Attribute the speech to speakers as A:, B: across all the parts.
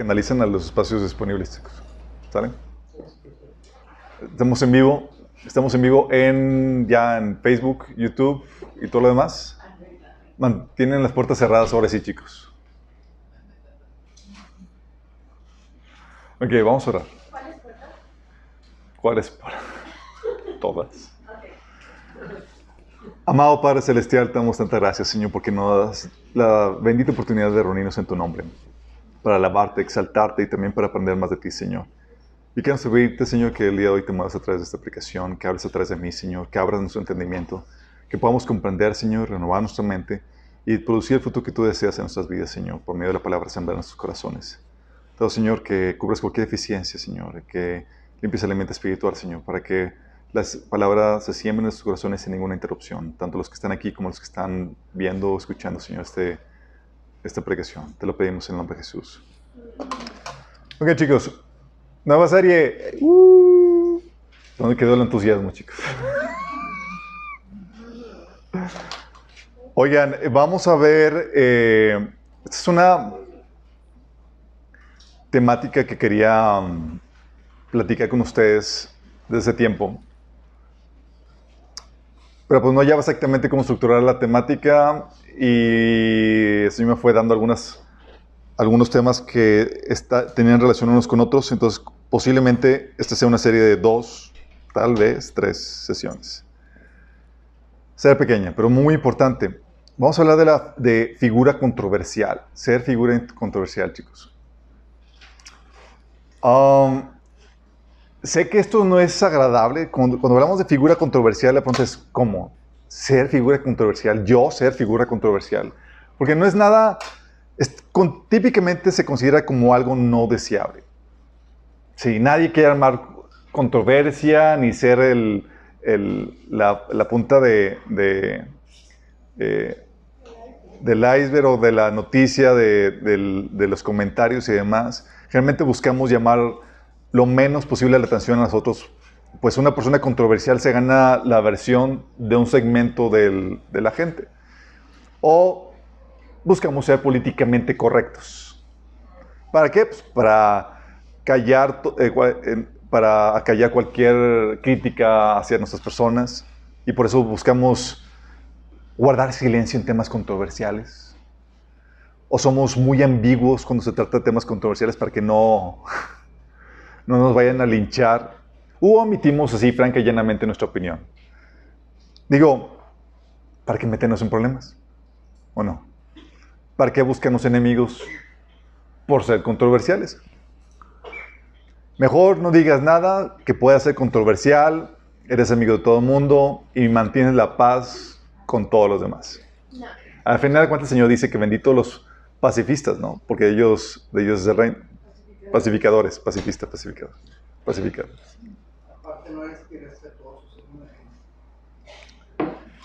A: analicen a los espacios disponibles, chicos. ¿Sale? Estamos en vivo. Estamos en vivo en, ya en Facebook, YouTube y todo lo demás. Mantienen las puertas cerradas ahora sí, chicos. Ok, vamos a orar. ¿Cuáles puertas? ¿Cuáles? Todas. Amado Padre Celestial, te damos tanta gracias, Señor, porque nos das la bendita oportunidad de reunirnos en tu nombre, para alabarte, exaltarte y también para aprender más de ti, Señor. Y quiero pedirte, Señor, que el día de hoy te muevas a través de esta aplicación, que hables a través de mí, Señor, que abras nuestro entendimiento, que podamos comprender, Señor, renovar nuestra mente y producir el fruto que tú deseas en nuestras vidas, Señor, por medio de la palabra sembrar en nuestros corazones. Todo, Señor, que cubras cualquier deficiencia, Señor, que limpies el alimento espiritual, Señor, para que las palabras se siembren en nuestros corazones sin ninguna interrupción, tanto los que están aquí como los que están viendo o escuchando, Señor, este, esta predicación. Te lo pedimos en el nombre de Jesús. Ok, chicos, nueva serie. Uh, ¿Dónde quedó el entusiasmo, chicos? Oigan, vamos a ver, eh, esta es una temática que quería um, platicar con ustedes desde tiempo. Pero pues no hallaba exactamente cómo estructurar la temática y eso me fue dando algunas, algunos temas que tenían relación unos con otros. Entonces posiblemente esta sea una serie de dos, tal vez tres sesiones. Ser pequeña, pero muy importante. Vamos a hablar de, la, de figura controversial. Ser figura controversial, chicos. Um, sé que esto no es agradable. Cuando, hablamos de figura controversial, la pregunta es ¿cómo? Ser figura controversial, yo ser figura controversial. Porque no es nada, típicamente se considera como algo no deseable. Si nadie quiere armar controversia ni ser el, la, punta de, de eh, del iceberg o de la noticia, de, de los comentarios y demás, generalmente buscamos llamar lo menos posible la atención a nosotros, pues una persona controversial se gana la versión de un segmento de la gente. O buscamos ser políticamente correctos. ¿Para qué? Pues para callar, eh, para callar cualquier crítica hacia nuestras personas. Y por eso buscamos guardar silencio en temas controversiales. O somos muy ambiguos cuando se trata de temas controversiales para que no no nos vayan a linchar, o omitimos así franca y llanamente nuestra opinión. Digo, ¿para qué meternos en problemas? ¿O no? ¿Para qué buscamos enemigos por ser controversiales? Mejor no digas nada que pueda ser controversial, eres amigo de todo el mundo y mantienes la paz con todos los demás. Al final de cuentas el Señor dice que bendito los pacifistas, ¿no? Porque ellos, de ellos es el reino. Pacificadores, pacifistas, pacificadores. Pacificadores.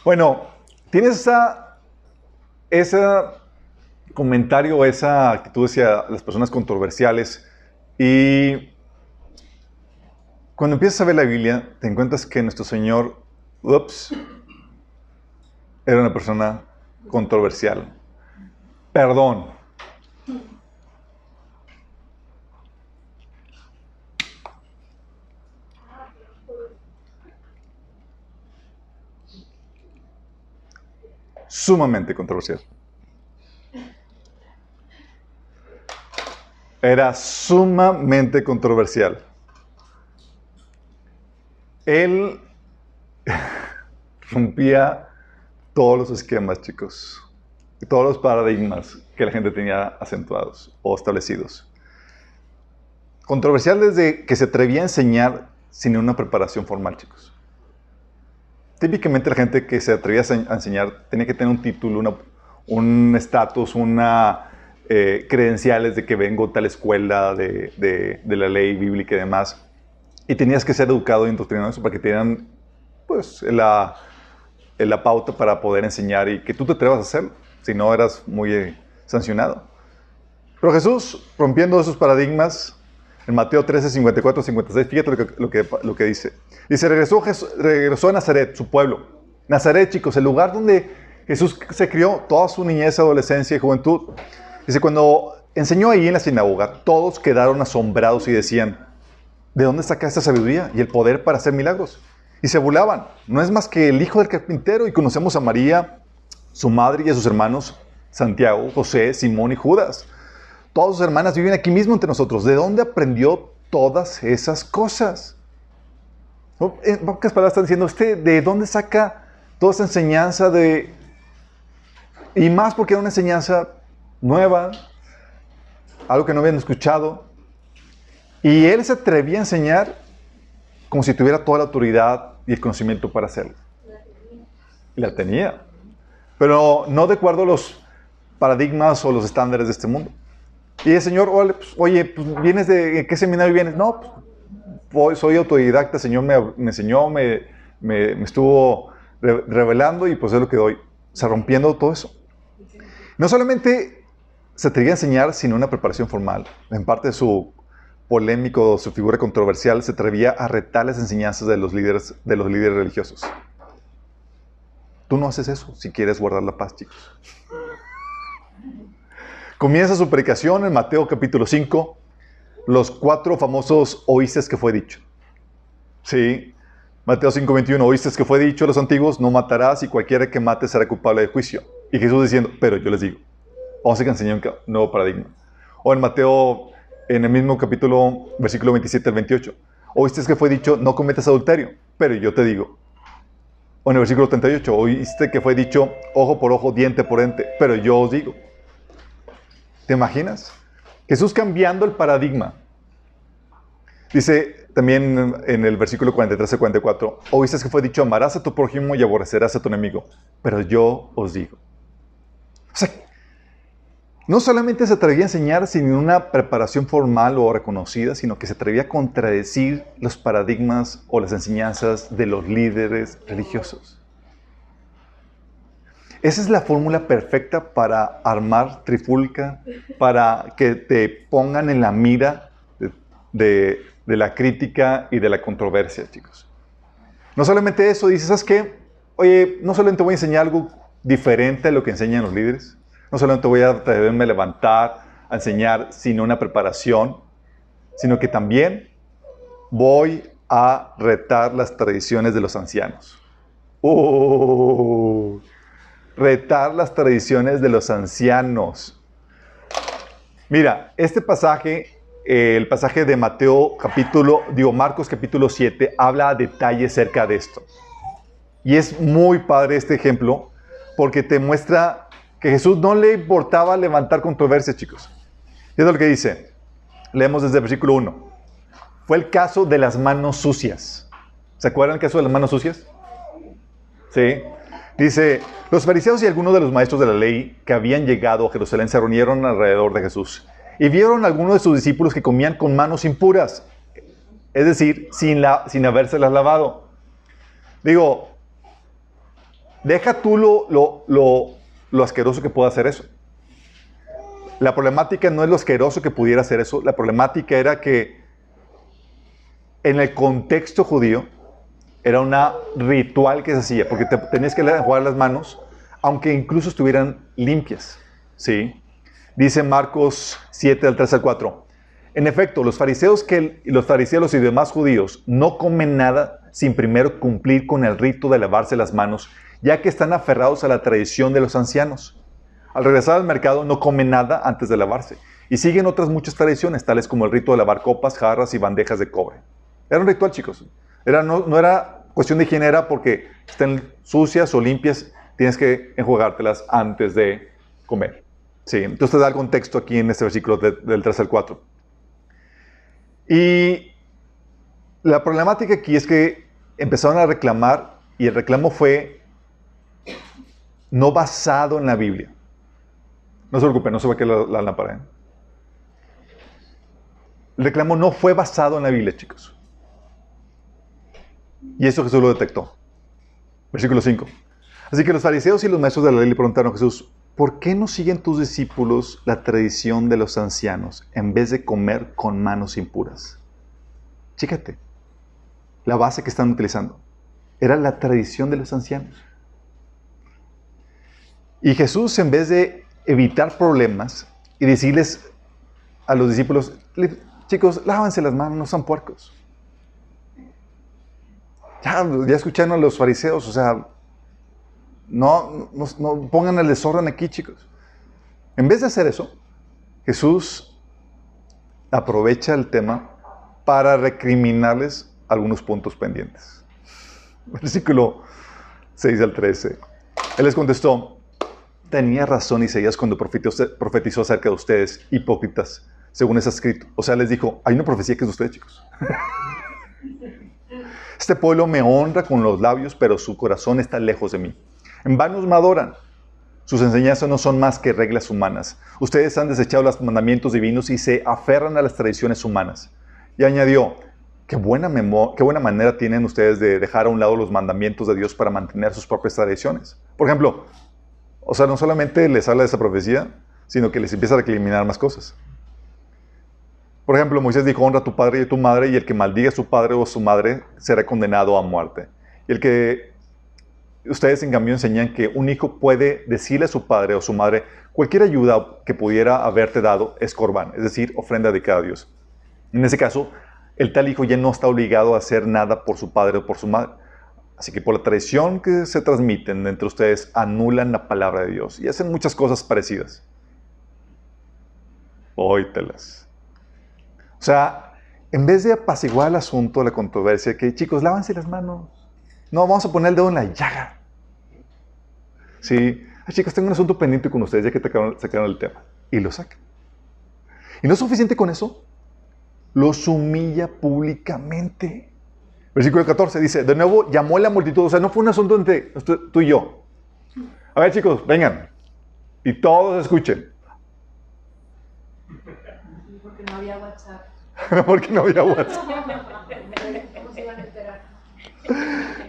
A: Bueno, tienes esa, ese comentario, esa actitud hacia las personas controversiales y cuando empiezas a ver la Biblia te encuentras que nuestro Señor, ups, era una persona controversial. Perdón, sumamente controversial. Era sumamente controversial. Él rompía todos los esquemas, chicos, y todos los paradigmas que la gente tenía acentuados o establecidos. Controversial desde que se atrevía a enseñar sin una preparación formal, chicos típicamente la gente que se atrevía a enseñar tenía que tener un título, un estatus, una eh, credenciales de que vengo tal escuela de, de, la ley bíblica y demás. Y tenías que ser educado y indoctrinado eso para que te dieran pues, la, la pauta para poder enseñar y que tú te atrevas a hacerlo, si no eras muy eh, sancionado. Pero Jesús, rompiendo esos paradigmas, en Mateo 13, 54, 56, fíjate lo que, lo que, dice. Dice, regresó, regresó a Nazaret, su pueblo. Nazaret, chicos, el lugar donde Jesús se crió toda su niñez, adolescencia y juventud. Dice, cuando enseñó ahí en la sinagoga, todos quedaron asombrados y decían, ¿de dónde saca esta sabiduría y el poder para hacer milagros? Y se burlaban, no es más que el hijo del carpintero y conocemos a María, su madre y a sus hermanos, Santiago, José, Simón y Judas. Todas sus hermanas viven aquí mismo entre nosotros. ¿De dónde aprendió todas esas cosas? En pocas palabras están diciendo, ¿usted de dónde saca toda esa enseñanza de... Y más porque era una enseñanza nueva, algo que no habían escuchado. Y él se atrevía a enseñar como si tuviera toda la autoridad y el conocimiento para hacerlo. La tenía. Pero no de acuerdo a los paradigmas o los estándares de este mundo. Y el Señor, pues, oye, pues, ¿vienes de qué seminario vienes? No, pues, soy autodidacta, el Señor me, enseñó, me, me, estuvo revelando y pues es lo que doy. O sea, rompiendo todo eso. No solamente se atrevía a enseñar sin una preparación formal. En parte de su polémico, su figura controversial, se atrevía a retar las enseñanzas de los líderes, de los líderes religiosos. Tú no haces eso si quieres guardar la paz, chicos. Comienza su predicación en Mateo capítulo 5, los cuatro famosos oíste que fue dicho. Sí, Mateo 5, 21, oíste que fue dicho a los antiguos, no matarás y cualquiera que mate será culpable de juicio. Y Jesús diciendo, pero yo les digo, vamos a enseñar un nuevo paradigma. O en Mateo, en el mismo capítulo, versículo 27 al 28, oíste que fue dicho, no cometas adulterio, pero yo te digo. O en el versículo 38, oíste que fue dicho, ojo por ojo, diente por diente, pero yo os digo. ¿Te imaginas? Jesús cambiando el paradigma. Dice también en el versículo 43 y 44, oíste que fue dicho, amarás a tu prójimo y aborrecerás a tu enemigo, pero yo os digo. O sea, no solamente se atrevía a enseñar sin una preparación formal o reconocida, sino que se atrevía a contradecir los paradigmas o las enseñanzas de los líderes religiosos. Esa es la fórmula perfecta para armar trifulca, para que te pongan en la mira de, la crítica y de la controversia, chicos. No solamente eso, dices, ¿sabes qué? Oye, no solamente voy a enseñar algo diferente a lo que enseñan los líderes, no solamente voy a atreverme a levantar, a enseñar sin una preparación, sino que también voy a retar las tradiciones de los ancianos. ¡Oh! Retar las tradiciones de los ancianos. Mira, este pasaje, el pasaje de Mateo capítulo, digo Marcos capítulo 7, habla a detalle acerca de esto. Y es muy padre este ejemplo porque te muestra que Jesús no le importaba levantar controversias, chicos. Y es lo que dice. Leemos desde el versículo 1. Fue el caso de las manos sucias. ¿Se acuerdan el caso de las manos sucias? Sí. Dice, los fariseos y algunos de los maestros de la ley que habían llegado a Jerusalén se reunieron alrededor de Jesús y vieron a algunos de sus discípulos que comían con manos impuras, es decir, sin, la, sin habérselas lavado. Digo, deja tú lo, lo, lo, lo asqueroso que pueda hacer eso. La problemática no es lo asqueroso que pudiera hacer eso, la problemática era que en el contexto judío, era un ritual que se hacía, porque te, tenías que jugar las manos, aunque incluso estuvieran limpias. ¿sí? Dice Marcos 7, del 3 al 4. En efecto, los fariseos, que, los fariseos y demás judíos no comen nada sin primero cumplir con el rito de lavarse las manos, ya que están aferrados a la tradición de los ancianos. Al regresar al mercado no comen nada antes de lavarse y siguen otras muchas tradiciones, tales como el rito de lavar copas, jarras y bandejas de cobre. Era un ritual, chicos. Era, no, era cuestión de higiene, era porque estén sucias o limpias, tienes que enjuagártelas antes de comer. Sí, entonces te da el contexto aquí en este versículo del 3 al 4. Y la problemática aquí es que empezaron a reclamar y el reclamo fue no basado en la Biblia. No se preocupen, no se va a quedar la, la lámpara. ¿eh? El reclamo no fue basado en la Biblia, chicos. Y eso Jesús lo detectó. Versículo 5. Así que los fariseos y los maestros de la ley le preguntaron a Jesús, ¿por qué no siguen tus discípulos la tradición de los ancianos en vez de comer con manos impuras? Chícate, la base que están utilizando era la tradición de los ancianos. Y Jesús, en vez de evitar problemas y decirles a los discípulos, chicos, lávanse las manos, no son puercos. Ya, ya escucharon a los fariseos, o sea, no, no, pongan el desorden aquí, chicos. En vez de hacer eso, Jesús aprovecha el tema para recriminarles algunos puntos pendientes. Versículo 6 al 13. Él les contestó, tenía razón Isaías cuando profetizó acerca de ustedes, hipócritas, según es escrito. O sea, les dijo, hay una profecía que es de ustedes, chicos. Este pueblo me honra con los labios, pero su corazón está lejos de mí. En vanos me adoran. Sus enseñanzas no son más que reglas humanas. Ustedes han desechado los mandamientos divinos y se aferran a las tradiciones humanas. Y añadió, qué buena, qué buena manera tienen ustedes de dejar a un lado los mandamientos de Dios para mantener sus propias tradiciones. Por ejemplo, o sea, no solamente les habla de esa profecía, sino que les empieza a recriminar más cosas. Por ejemplo, Moisés dijo, honra a tu padre y a tu madre, y el que maldiga a su padre o a su madre será condenado a muerte. Y el que ustedes en cambio enseñan que un hijo puede decirle a su padre o su madre, cualquier ayuda que pudiera haberte dado es corbán, es decir, ofrenda de a Dios. En ese caso, el tal hijo ya no está obligado a hacer nada por su padre o por su madre. Así que por la tradición que se transmiten entre ustedes, anulan la palabra de Dios y hacen muchas cosas parecidas. Óitelas. O sea, en vez de apaciguar el asunto, la controversia, que chicos, lávanse las manos. No, vamos a poner el dedo en la llaga. Sí, chicos, tengo un asunto pendiente con ustedes ya que sacaron el tema. Y lo sacan. Y no es suficiente con eso, los humilla públicamente. Versículo 14 dice, de nuevo llamó a la multitud, o sea, no fue un asunto entre tú y yo. A ver chicos, vengan. Y todos escuchen.
B: Porque no había WhatsApp.
A: Porque no había WhatsApp.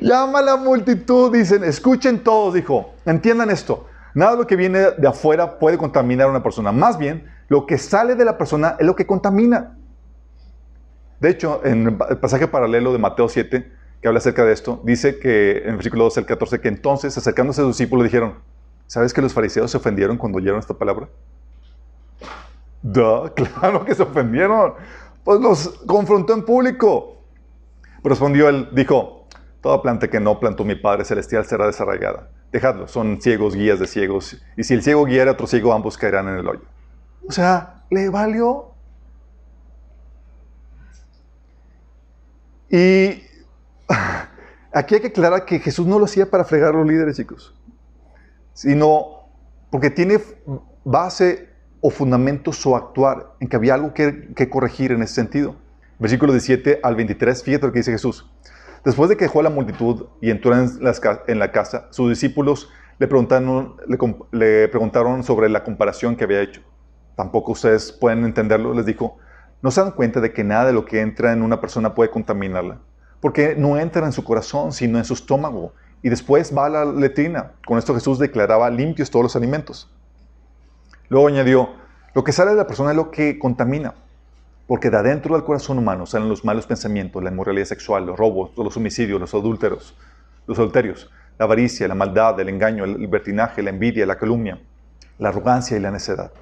A: Llama a la multitud, dicen, escuchen todos, dijo, entiendan esto. Nada de lo que viene de afuera puede contaminar a una persona. Más bien, lo que sale de la persona es lo que contamina. De hecho, en el pasaje paralelo de Mateo 7, que habla acerca de esto, dice que en el versículo 12 al 14, que entonces, acercándose a sus discípulos, dijeron, ¿sabes que los fariseos se ofendieron cuando oyeron esta palabra? Claro que se ofendieron. Pues los confrontó en público. Respondió él, dijo, toda planta que no plantó mi Padre Celestial será desarraigada. Dejadlo, son ciegos, guías de ciegos. Y si el ciego guiara a otro ciego, ambos caerán en el hoyo. O sea, le valió Y aquí hay que aclarar que Jesús no lo hacía para fregar a los líderes, chicos, sino porque tiene base o fundamento su actuar, en que había algo que, corregir en ese sentido. Versículo 17 al 23, fíjate lo que dice Jesús. Después de que dejó a la multitud y entró en, en la casa, sus discípulos le preguntaron, le preguntaron sobre la comparación que había hecho. Tampoco ustedes pueden entenderlo, les dijo, no se dan cuenta de que nada de lo que entra en una persona puede contaminarla, porque no entra en su corazón, sino en su estómago, y después va a la letrina. Con esto Jesús declaraba limpios todos los alimentos. Luego añadió, lo que sale de la persona es lo que contamina, porque de adentro del corazón humano salen los malos pensamientos, la inmoralidad sexual, los robos, los homicidios, los adúlteros, los adulterios, la avaricia, la maldad, el engaño, el libertinaje, la envidia, la calumnia, la arrogancia y la necedad.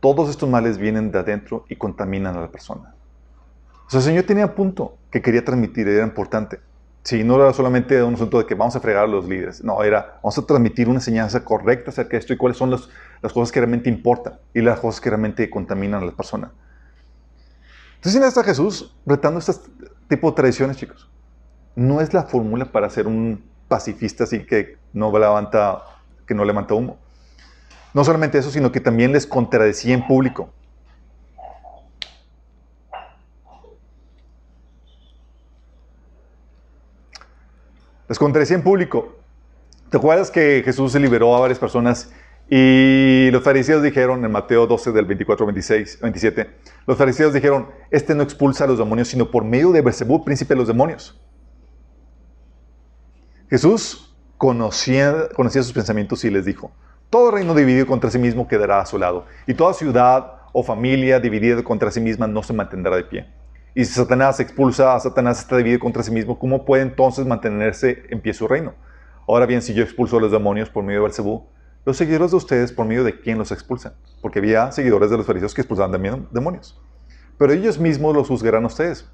A: Todos estos males vienen de adentro y contaminan a la persona. O el Señor tenía un punto que quería transmitir, era importante. Sí, no era solamente un asunto de que vamos a fregar a los líderes. No, era vamos a transmitir una enseñanza correcta acerca de esto y cuáles son las, las cosas que realmente importan y las cosas que realmente contaminan a la persona. Entonces, está Jesús retando este tipo de tradiciones, chicos. No es la fórmula para ser un pacifista así que no levanta, que no levanta humo. No solamente eso, sino que también les contradecía en público. Les contradecía en público. ¿Te acuerdas que Jesús se liberó a varias personas y los fariseos dijeron en Mateo 12 del 24 26, 27, los fariseos dijeron, este no expulsa a los demonios, sino por medio de Bersebú, príncipe de los demonios. Jesús conocía, conocía sus pensamientos y les dijo, todo reino dividido contra sí mismo quedará a su lado, y toda ciudad o familia dividida contra sí misma no se mantendrá de pie. Y si Satanás expulsa a Satanás está dividido contra sí mismo, ¿cómo puede entonces mantenerse en pie su reino? Ahora bien, si yo expulso a los demonios por medio de Belcebú, los seguidores de ustedes por medio de quién los expulsan. Porque había seguidores de los fariseos que expulsaban también demonios. Pero ellos mismos los juzgarán a ustedes.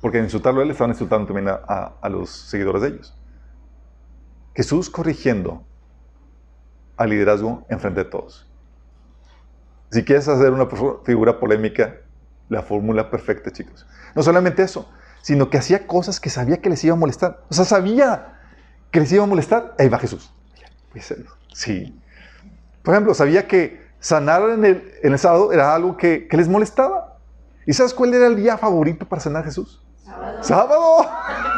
A: Porque en insultarlo a él estaban insultando también a, a- los seguidores de ellos. Jesús corrigiendo al liderazgo enfrente de todos. Si quieres hacer una figura polémica, la fórmula perfecta, chicos. No solamente eso, sino que hacía cosas que sabía que les iba a molestar. O sea, sabía que les iba a molestar. Ahí va Jesús. A hacerlo. Sí. Por ejemplo, sabía que sanar en el, en el sábado era algo que, que les molestaba. ¿Y sabes cuál era el día favorito para sanar a Jesús?
B: Sábado.
A: ¡Sábado!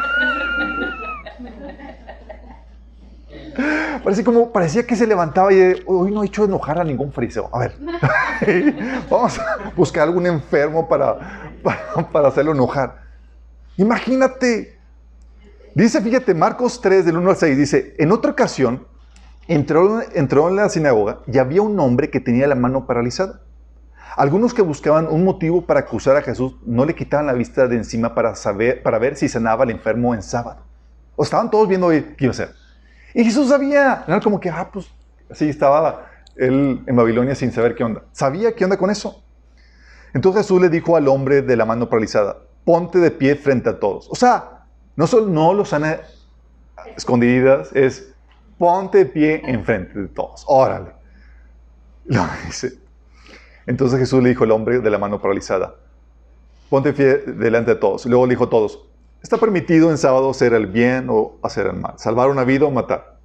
A: Parece como, parecía que se levantaba y hoy no he hecho enojar a ningún fariseo. A ver, vamos a buscar algún enfermo para, para, para hacerlo enojar. Imagínate. Dice, fíjate, Marcos 3, del 1 al 6, dice, en otra ocasión entró, entró en la sinagoga y había un hombre que tenía la mano paralizada. Algunos que buscaban un motivo para acusar a Jesús no le quitaban la vista de encima para, saber, para ver si sanaba al enfermo en sábado. O estaban todos viendo qué iba a hacer. Y Jesús sabía, era como que, ah, pues, así estaba él en Babilonia sin saber qué onda. Sabía qué onda con eso. Entonces Jesús le dijo al hombre de la mano paralizada, ponte de pie frente a todos. O sea, no solo no los sana escondidas, es ponte de pie enfrente de todos. Órale. Entonces Jesús le dijo al hombre de la mano paralizada, ponte de pie delante de todos. Luego le dijo a todos, está permitido en sábado hacer el bien o hacer el mal, salvar una vida o matar.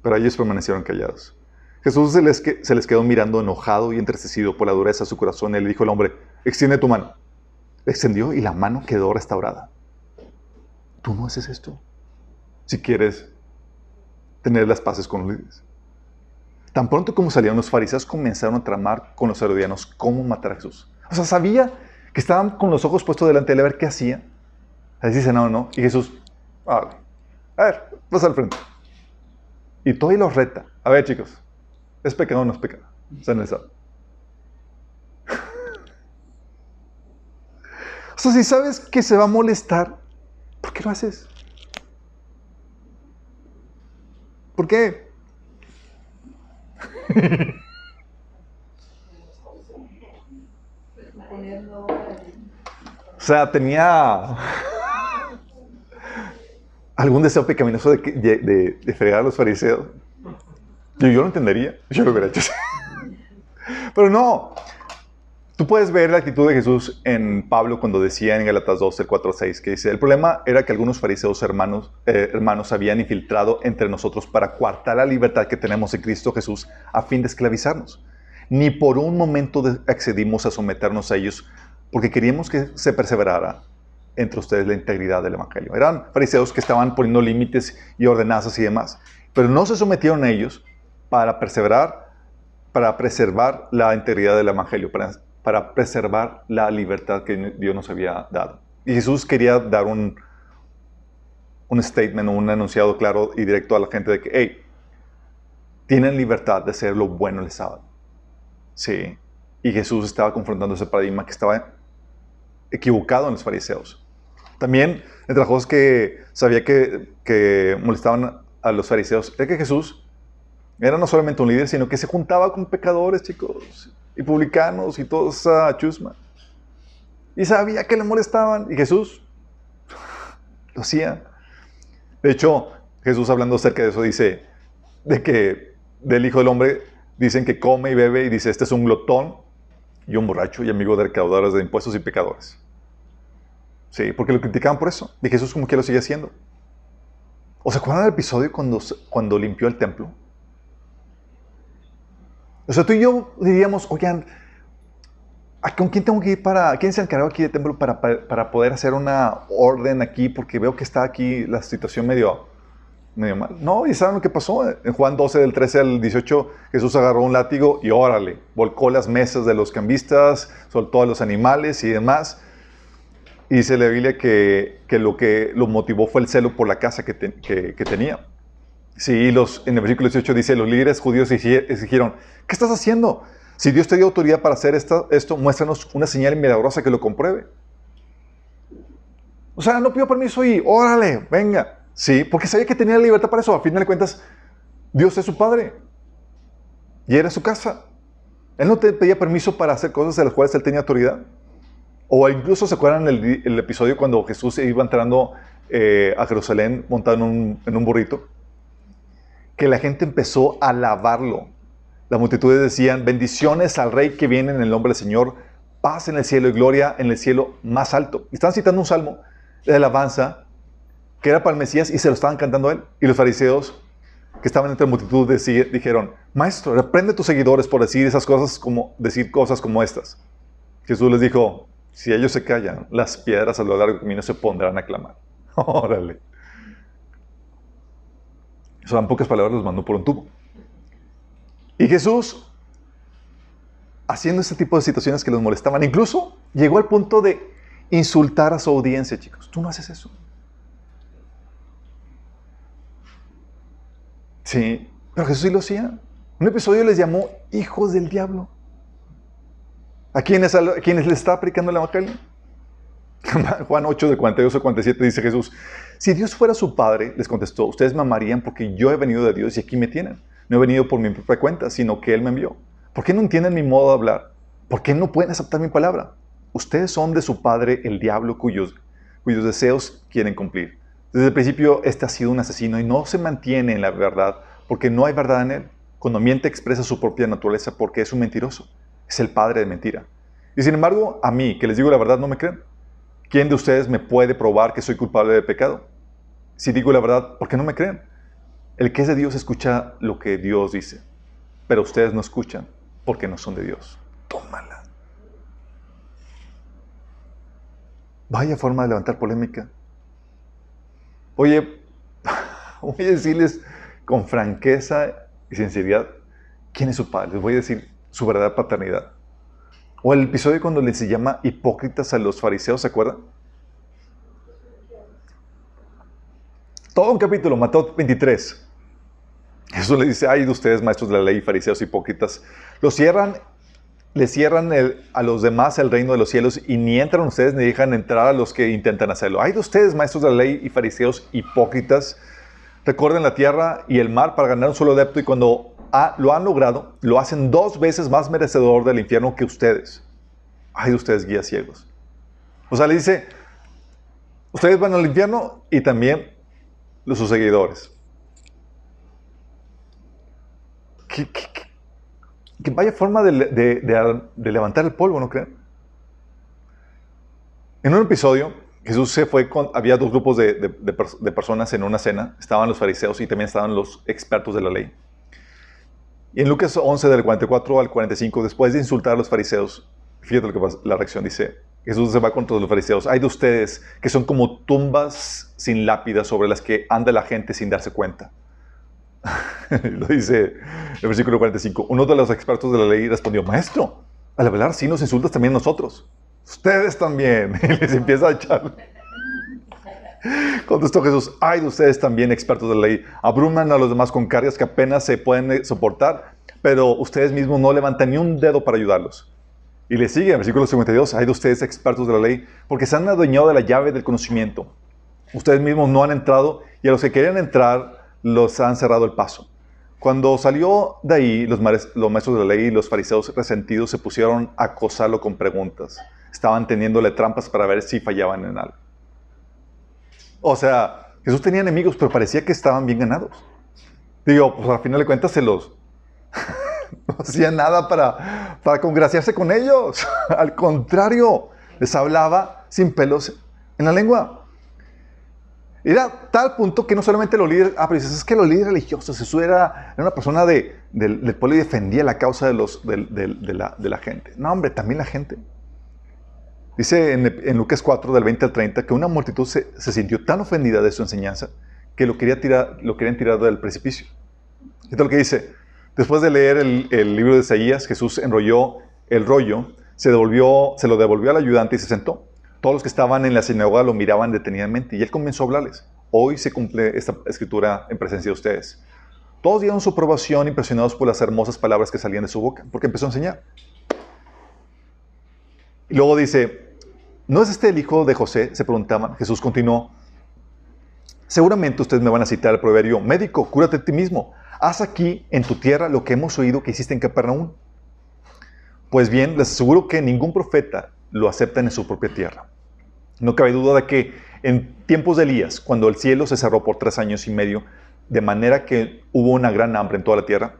A: Pero ellos permanecieron callados. Jesús se les, quedó mirando enojado y entristecido por la dureza de su corazón y le dijo al hombre, extiende tu mano. Extendió y la mano quedó restaurada. Tú no haces esto si quieres tener las paces con los. Tan pronto como salieron los fariseos, comenzaron a tramar con los herodianos cómo matar a Jesús. O sea, sabía que estaban con los ojos puestos delante de él a ver qué hacía. Así dice, no, no. Y Jesús, "Órale. a ver, pasa al frente. Y todo y los reta. A ver, chicos, ¿es pecado o no es pecado? Sean el sábado. O sea, si sabes que se va a molestar, ¿por qué lo haces? ¿Por qué? O sea, tenía algún deseo pecaminoso de, de, fregar a los fariseos. Yo, yo lo entendería, yo lo hubiera hecho. Pero no. Tú puedes ver la actitud de Jesús en Pablo cuando decía en Galatas 2, el 4 al 6, que dice, el problema era que algunos fariseos hermanos, eh, hermanos habían infiltrado entre nosotros para coartar la libertad que tenemos en Cristo Jesús a fin de esclavizarnos. Ni por un momento accedimos a someternos a ellos porque queríamos que se perseverara entre ustedes la integridad del Evangelio. Eran fariseos que estaban poniendo límites y ordenanzas y demás, pero no se sometieron a ellos para perseverar, para preservar la integridad del Evangelio, para, para preservar la libertad que Dios nos había dado. Y Jesús quería dar un, un statement, un enunciado claro y directo a la gente de que, hey, tienen libertad de hacer lo bueno el sábado. Sí. Y Jesús estaba confrontando ese paradigma que estaba equivocado en los fariseos. También, entre las cosas que sabía que, que molestaban a los fariseos, era que Jesús era no solamente un líder, sino que se juntaba con pecadores, chicos, y publicanos y toda esa chusma. Y sabía que le molestaban. Y Jesús lo hacía. De hecho, Jesús hablando acerca de eso dice, de que del Hijo del Hombre dicen que come y bebe y dice, este es un glotón y un borracho y amigo de recaudadores de impuestos y pecadores. Sí, porque lo criticaban por eso. Y Jesús como que lo sigue haciendo. ¿O se acuerdan del episodio cuando, cuando limpió el templo? O sea, tú y yo diríamos, oigan, ¿a ¿con quién tengo que ir para, quién se encargó aquí del templo para, para, para poder hacer una orden aquí? Porque veo que está aquí la situación medio, medio mal. No, ¿y saben lo que pasó? En Juan 12, del 13 al 18, Jesús agarró un látigo y órale, volcó las mesas de los cambistas, soltó a los animales y demás. Y dice la Biblia que, que lo que lo motivó fue el celo por la casa que, que- tenía. Sí, los, en el versículo 18 dice, los líderes judíos exigi- exigieron, ¿qué estás haciendo? Si Dios te dio autoridad para hacer esta- esto, muéstranos una señal milagrosa que lo compruebe. O sea, no pido permiso y órale, venga. Sí, porque sabía que tenía libertad para eso. A fin de cuentas, Dios es su padre. Y era su casa. Él no te pedía permiso para hacer cosas de las cuales él tenía autoridad. O incluso se acuerdan el, episodio cuando Jesús iba entrando eh, a Jerusalén montado en un, burrito, que la gente empezó a alabarlo. Las multitudes decían, bendiciones al rey que viene en el nombre del Señor, paz en el cielo y gloria en el cielo más alto. Y están citando un salmo de alabanza que era para el Mesías y se lo estaban cantando a él. Y los fariseos que estaban entre multitud dijeron, maestro, reprende a tus seguidores por decir esas cosas como, decir cosas como estas. Jesús les dijo, si ellos se callan, las piedras a lo largo del camino se pondrán a clamar. Órale. Eso en pocas palabras los mandó por un tubo. Y Jesús, haciendo este tipo de situaciones que los molestaban, incluso llegó al punto de insultar a su audiencia, chicos. Tú no haces eso. Sí, pero Jesús sí lo hacía. Un episodio les llamó hijos del diablo. ¿A quienes, a quienes le está aplicando el evangelio? Juan 8, de 42 a 47 dice Jesús, si Dios fuera su padre, les contestó, ustedes me porque yo he venido de Dios y aquí me tienen. No he venido por mi propia cuenta, sino que Él me envió. ¿Por qué no entienden mi modo de hablar? ¿Por qué no pueden aceptar mi palabra? Ustedes son de su padre el diablo cuyos, cuyos deseos quieren cumplir. Desde el principio este ha sido un asesino y no se mantiene en la verdad porque no hay verdad en él. Cuando miente expresa su propia naturaleza porque es un mentiroso. Es el padre de mentira. Y sin embargo, a mí, que les digo la verdad, no me creen. ¿Quién de ustedes me puede probar que soy culpable de pecado? Si digo la verdad, ¿por qué no me creen? El que es de Dios escucha lo que Dios dice, pero ustedes no escuchan porque no son de Dios. Tómala. Vaya forma de levantar polémica. Oye, voy a decirles con franqueza y sinceridad quién es su padre. Les voy a decir su verdadera paternidad. O el episodio cuando les se llama hipócritas a los fariseos, ¿se acuerdan? Todo un capítulo, Mateo 23. Jesús le dice, ay de ustedes, maestros de la ley, fariseos hipócritas, los cierran, le cierran a los demás el reino de los cielos y ni entran ustedes ni dejan entrar a los que intentan hacerlo. Ay de ustedes, maestros de la ley y fariseos hipócritas, recorren la tierra y el mar para ganar un solo adepto y cuando lo han logrado, lo hacen dos veces más merecedor del infierno que ustedes. Ay de ustedes, guías ciegos. O sea, le dice, ustedes van al infierno y también los sus seguidores. ¿Qué, vaya forma de, levantar el polvo, ¿no creen? En un episodio, Jesús se fue con, había dos grupos de, personas en una cena, estaban los fariseos y también estaban los expertos de la ley. Y en Lucas 11, del 44 al 45, después de insultar a los fariseos, fíjate lo que pasa, la reacción dice, Jesús se va contra los fariseos. Hay de ustedes que son como tumbas sin lápidas sobre las que anda la gente sin darse cuenta. lo dice el versículo 45. Uno de los expertos de la ley respondió, maestro, al hablar sí nos insultas también nosotros. Ustedes también. Y les empieza a echar. Contestó Jesús, ay de ustedes también, expertos de la ley, abruman a los demás con cargas que apenas se pueden eh, soportar, pero ustedes mismos no levantan ni un dedo para ayudarlos. Y le sigue, en versículo 52, hay de ustedes, expertos de la ley, porque se han adueñado de la llave del conocimiento. Ustedes mismos no han entrado y a los que querían entrar los han cerrado el paso. Cuando salió de ahí, los, maestros de la ley y los fariseos resentidos se pusieron a acosarlo con preguntas. Estaban teniéndole trampas para ver si fallaban en algo. O sea, Jesús tenía enemigos, pero parecía que estaban bien ganados. Digo, pues al final de cuentas se los... no hacía nada para, para congraciarse con ellos. al contrario, les hablaba sin pelos en la lengua. Era tal punto que no solamente los líderes, ah, es que los líderes religiosos, Jesús era, era una persona de, del, pueblo y defendía la causa de, los, de, la, de la gente. No, hombre, también la gente. Dice en, Lucas 4, del 20 al 30, que una multitud se, sintió tan ofendida de su enseñanza que lo, quería tirar, lo querían tirar del precipicio. Esto es lo que dice. Después de leer el, libro de Isaías, Jesús enrolló el rollo, se, devolvió, se lo devolvió al ayudante y se sentó. Todos los que estaban en la sinagoga lo miraban detenidamente y él comenzó a hablarles. Hoy se cumple esta escritura en presencia de ustedes. Todos dieron su aprobación impresionados por las hermosas palabras que salían de su boca, porque empezó a enseñar. Y luego dice, ¿No es este el hijo de José? Se preguntaban. Jesús continuó. Seguramente ustedes me van a citar el proverbio, médico, cúrate a ti mismo. haz aquí en tu tierra lo que hemos oído que hiciste en Capernaum. Pues bien, les aseguro que ningún profeta lo acepta en su propia tierra. No cabe duda de que en tiempos de Elías, cuando el cielo se cerró por tres años y medio, de manera que hubo una gran hambre en toda la tierra,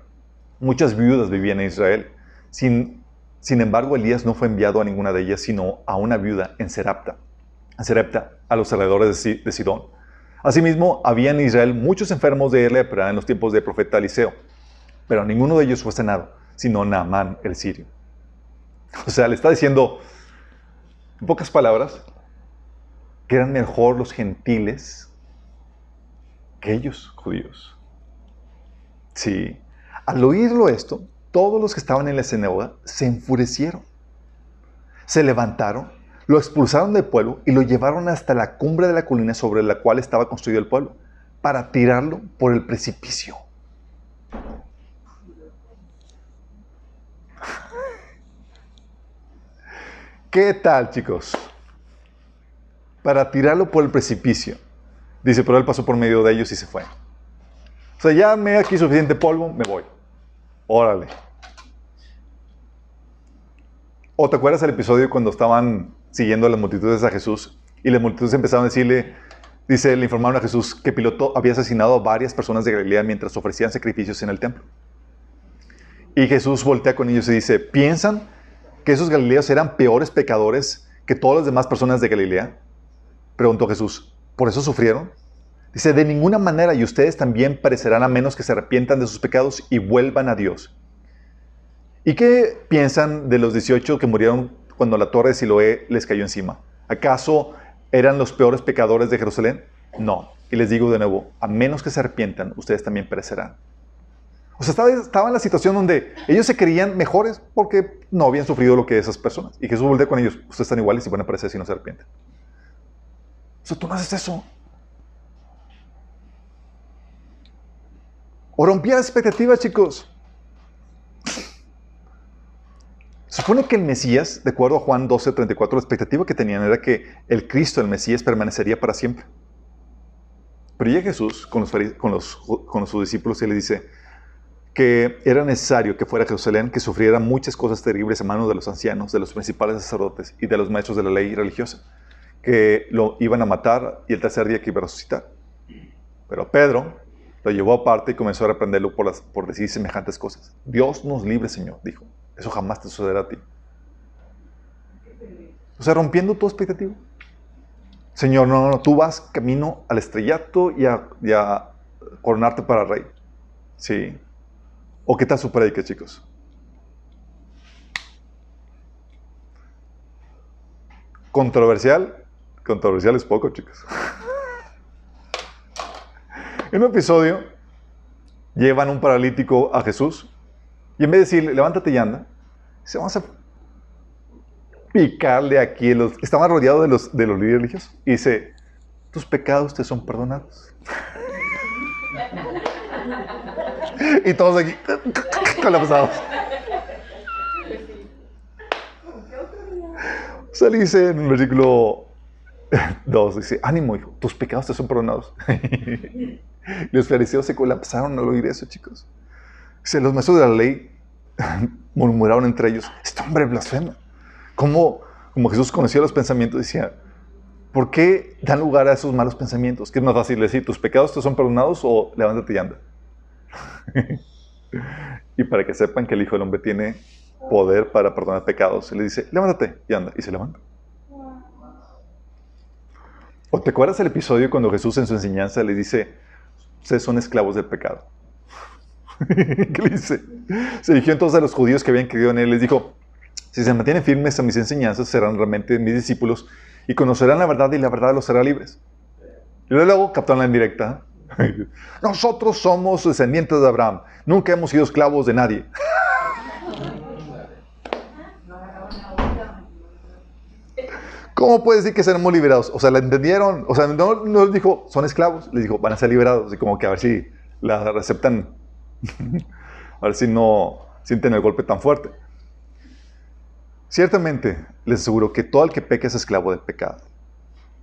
A: muchas viudas vivían en Israel. Sin, sin embargo, Elías no fue enviado a ninguna de ellas, sino a una viuda en Serapta, en Serepta, a los alrededores de Sidón. Asimismo, había en Israel muchos enfermos de lepra en los tiempos del profeta Eliseo, pero ninguno de ellos fue sanado, sino Naamán el sirio. O sea, le está diciendo, en pocas palabras, que eran mejor los gentiles que ellos, judíos. Sí. Al oírlo esto, todos los que estaban en la sinagoga se enfurecieron. Se levantaron, lo expulsaron del pueblo y lo llevaron hasta la cumbre de la colina sobre la cual estaba construido el pueblo, para tirarlo por el precipicio. ¿Qué tal, chicos? Para tirarlo por el precipicio. Dice, pero él pasó por medio de ellos y se fue. O sea, ya me aquí suficiente polvo, me voy. Órale. ¿O te acuerdas el episodio cuando estaban siguiendo a las multitudes a Jesús y las multitudes empezaron a decirle, dice, le informaron a Jesús que Piloto había asesinado a varias personas de Galilea mientras ofrecían sacrificios en el templo? Y Jesús voltea con ellos y dice, ¿piensan que esos galileos eran peores pecadores que todas las demás personas de Galilea? Preguntó Jesús. ¿Por eso sufrieron? Dice, de ninguna manera y ustedes también parecerán a menos que se arrepientan de sus pecados y vuelvan a Dios. ¿Y qué piensan de los 18 que murieron cuando la torre de Siloé les cayó encima? ¿Acaso eran los peores pecadores de Jerusalén? No. Y les digo de nuevo, a menos que se arrepientan, ustedes también perecerán. O sea, estaba, en la situación donde ellos se creían mejores porque no habían sufrido lo que esas personas. Y Jesús volvió con ellos, ustedes están iguales y van a perecer si no se arrepienten. O sea, tú no haces eso. O rompía las expectativas, chicos. Supone que el Mesías, de acuerdo a Juan 12, 34, la expectativa que tenían era que el Cristo, el Mesías, permanecería para siempre. Pero llega Jesús con los, con los, con sus discípulos y le dice, que era necesario que fuera Jerusalén, que sufriera muchas cosas terribles a manos de los ancianos, de los principales sacerdotes y de los maestros de la ley religiosa, que lo iban a matar y el tercer día que iba a resucitar. Pero Pedro lo llevó aparte y comenzó a reprenderlo por, por decir semejantes cosas. Dios nos libre, Señor, dijo. Eso jamás te sucederá a ti. O sea, rompiendo tu expectativa. Señor, no, no, no, tú vas camino al estrellato y a, y a coronarte para rey. Sí, ¿O qué tal su predica, chicos? Controversial. Controversial es poco, chicos. en un episodio, llevan un paralítico a Jesús y en vez de decirle, levántate y anda, se vamos a picarle aquí. Los, estaba rodeado de los, de los líderes religiosos y dice, tus pecados te son perdonados. y todos aquí colapsados. O sea, dice en el versículo 2, dice, ánimo, hijo, tus pecados te son perdonados. los fariseos se colapsaron al oír eso, chicos. Dice, los maestros de la ley murmuraron entre ellos, este hombre blasfema. Como, como Jesús conocía los pensamientos, decía, ¿por qué dan lugar a esos malos pensamientos? ¿Qué es más fácil decir, tus pecados te son perdonados o levántate y anda? y para que sepan que el Hijo del Hombre tiene poder para perdonar pecados, le dice, levántate y anda, y se levanta. ¿O te acuerdas el episodio cuando Jesús en su enseñanza le dice, ustedes son esclavos del pecado? ¿Qué le dice? Se dirigió entonces a los judíos que habían creído en él, les dijo, si se mantienen firmes a mis enseñanzas, serán realmente mis discípulos y conocerán la verdad y la verdad los hará libres. Y luego captaron la indirecta, Nosotros somos descendientes de Abraham. Nunca hemos sido esclavos de nadie. ¿Cómo puede decir que seremos liberados? O sea, ¿la entendieron? O sea, no, les dijo, son esclavos. Les dijo, van a ser liberados. Y como que a ver si la aceptan. a ver si no sienten el golpe tan fuerte. Ciertamente, les aseguro que todo el que peca es esclavo del pecado.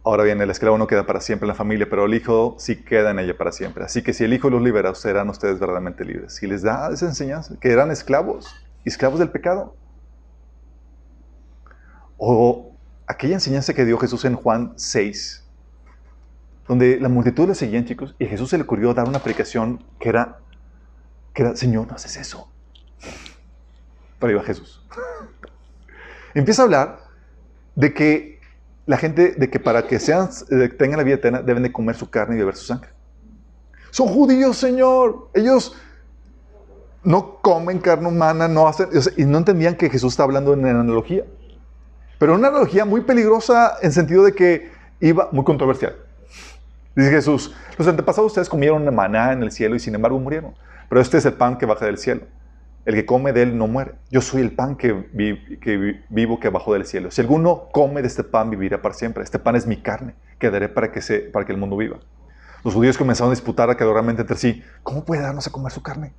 A: Ahora bien, el esclavo no queda para siempre en la familia, pero el hijo sí queda en ella para siempre. Así que si el hijo los libera, serán ustedes verdaderamente libres. Si les da esa enseñanza, que eran esclavos, esclavos del pecado. O aquella enseñanza que dio Jesús en Juan 6, donde la multitud le seguían, chicos, y a Jesús se le ocurrió dar una predicación que era, que era, Señor, no haces eso. Pero iba Jesús. Empieza a hablar de que la gente, de que para que sean, tengan la vida eterna, deben de comer su carne y beber su sangre. Son judíos, Señor. Ellos no comen carne humana, no hacen, y no entendían que Jesús está hablando en analogía. Pero una analogía muy peligrosa en sentido de que iba muy controversial. Dice Jesús, los antepasados ustedes comieron maná en el cielo y sin embargo murieron. Pero este es el pan que baja del cielo. El que come de él no muere. Yo soy el pan que, que vivo que bajó del cielo. Si alguno come de este pan, vivirá para siempre. Este pan es mi carne, que daré para que, para que el mundo viva. Los judíos comenzaron a disputar acadoramente entre sí, ¿cómo puede darnos a comer su carne?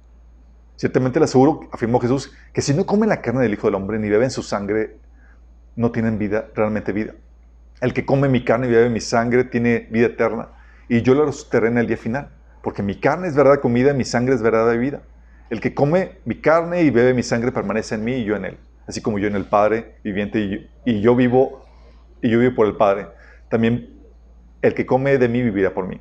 A: Ciertamente le aseguro, afirmó Jesús, que si no comen la carne del Hijo del Hombre ni beben su sangre, no tienen vida, realmente vida. El que come mi carne y bebe mi sangre tiene vida eterna y yo lo resucitaré en el día final, porque mi carne es verdad comida y mi sangre es verdad de vida. El que come mi carne y bebe mi sangre permanece en mí y yo en él, así como yo en el Padre viviente y yo, y yo vivo y yo vivo por el Padre. También el que come de mí vivirá por mí.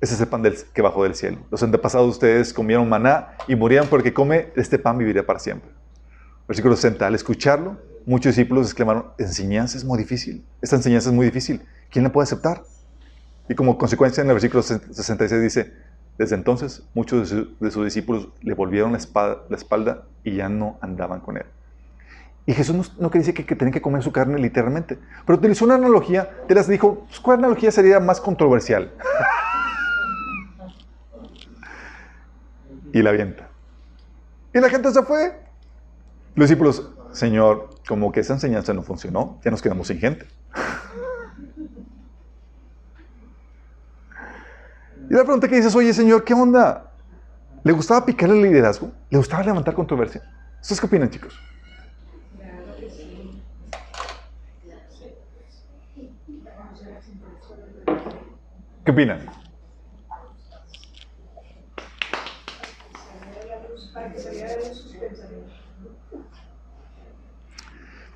A: Ese es el pan del, que bajó del cielo. Los antepasados de ustedes comieron maná y morían porque come este pan vivirá para siempre. Versículo 60. Al escucharlo, muchos discípulos exclamaron, enseñanza es muy difícil. Esta enseñanza es muy difícil. ¿Quién la puede aceptar? Y como consecuencia en el versículo 66 dice, desde entonces muchos de, sus discípulos le volvieron la, espalda y ya no andaban con él. Y Jesús no, no quería decir que, que que comer su carne literalmente, pero utilizó una analogía, te las dijo, pues, ¿cuál analogía sería más controversial? y la avienta. Y la gente se fue. Los discípulos, Señor, como que esa enseñanza no funcionó, ya nos quedamos sin gente. Y la pregunta que dices, oye, Señor, ¿qué onda? ¿Le gustaba picar el liderazgo? ¿Le gustaba levantar controversia? ¿Ustedes qué opinan, chicos? ¿Qué opinan?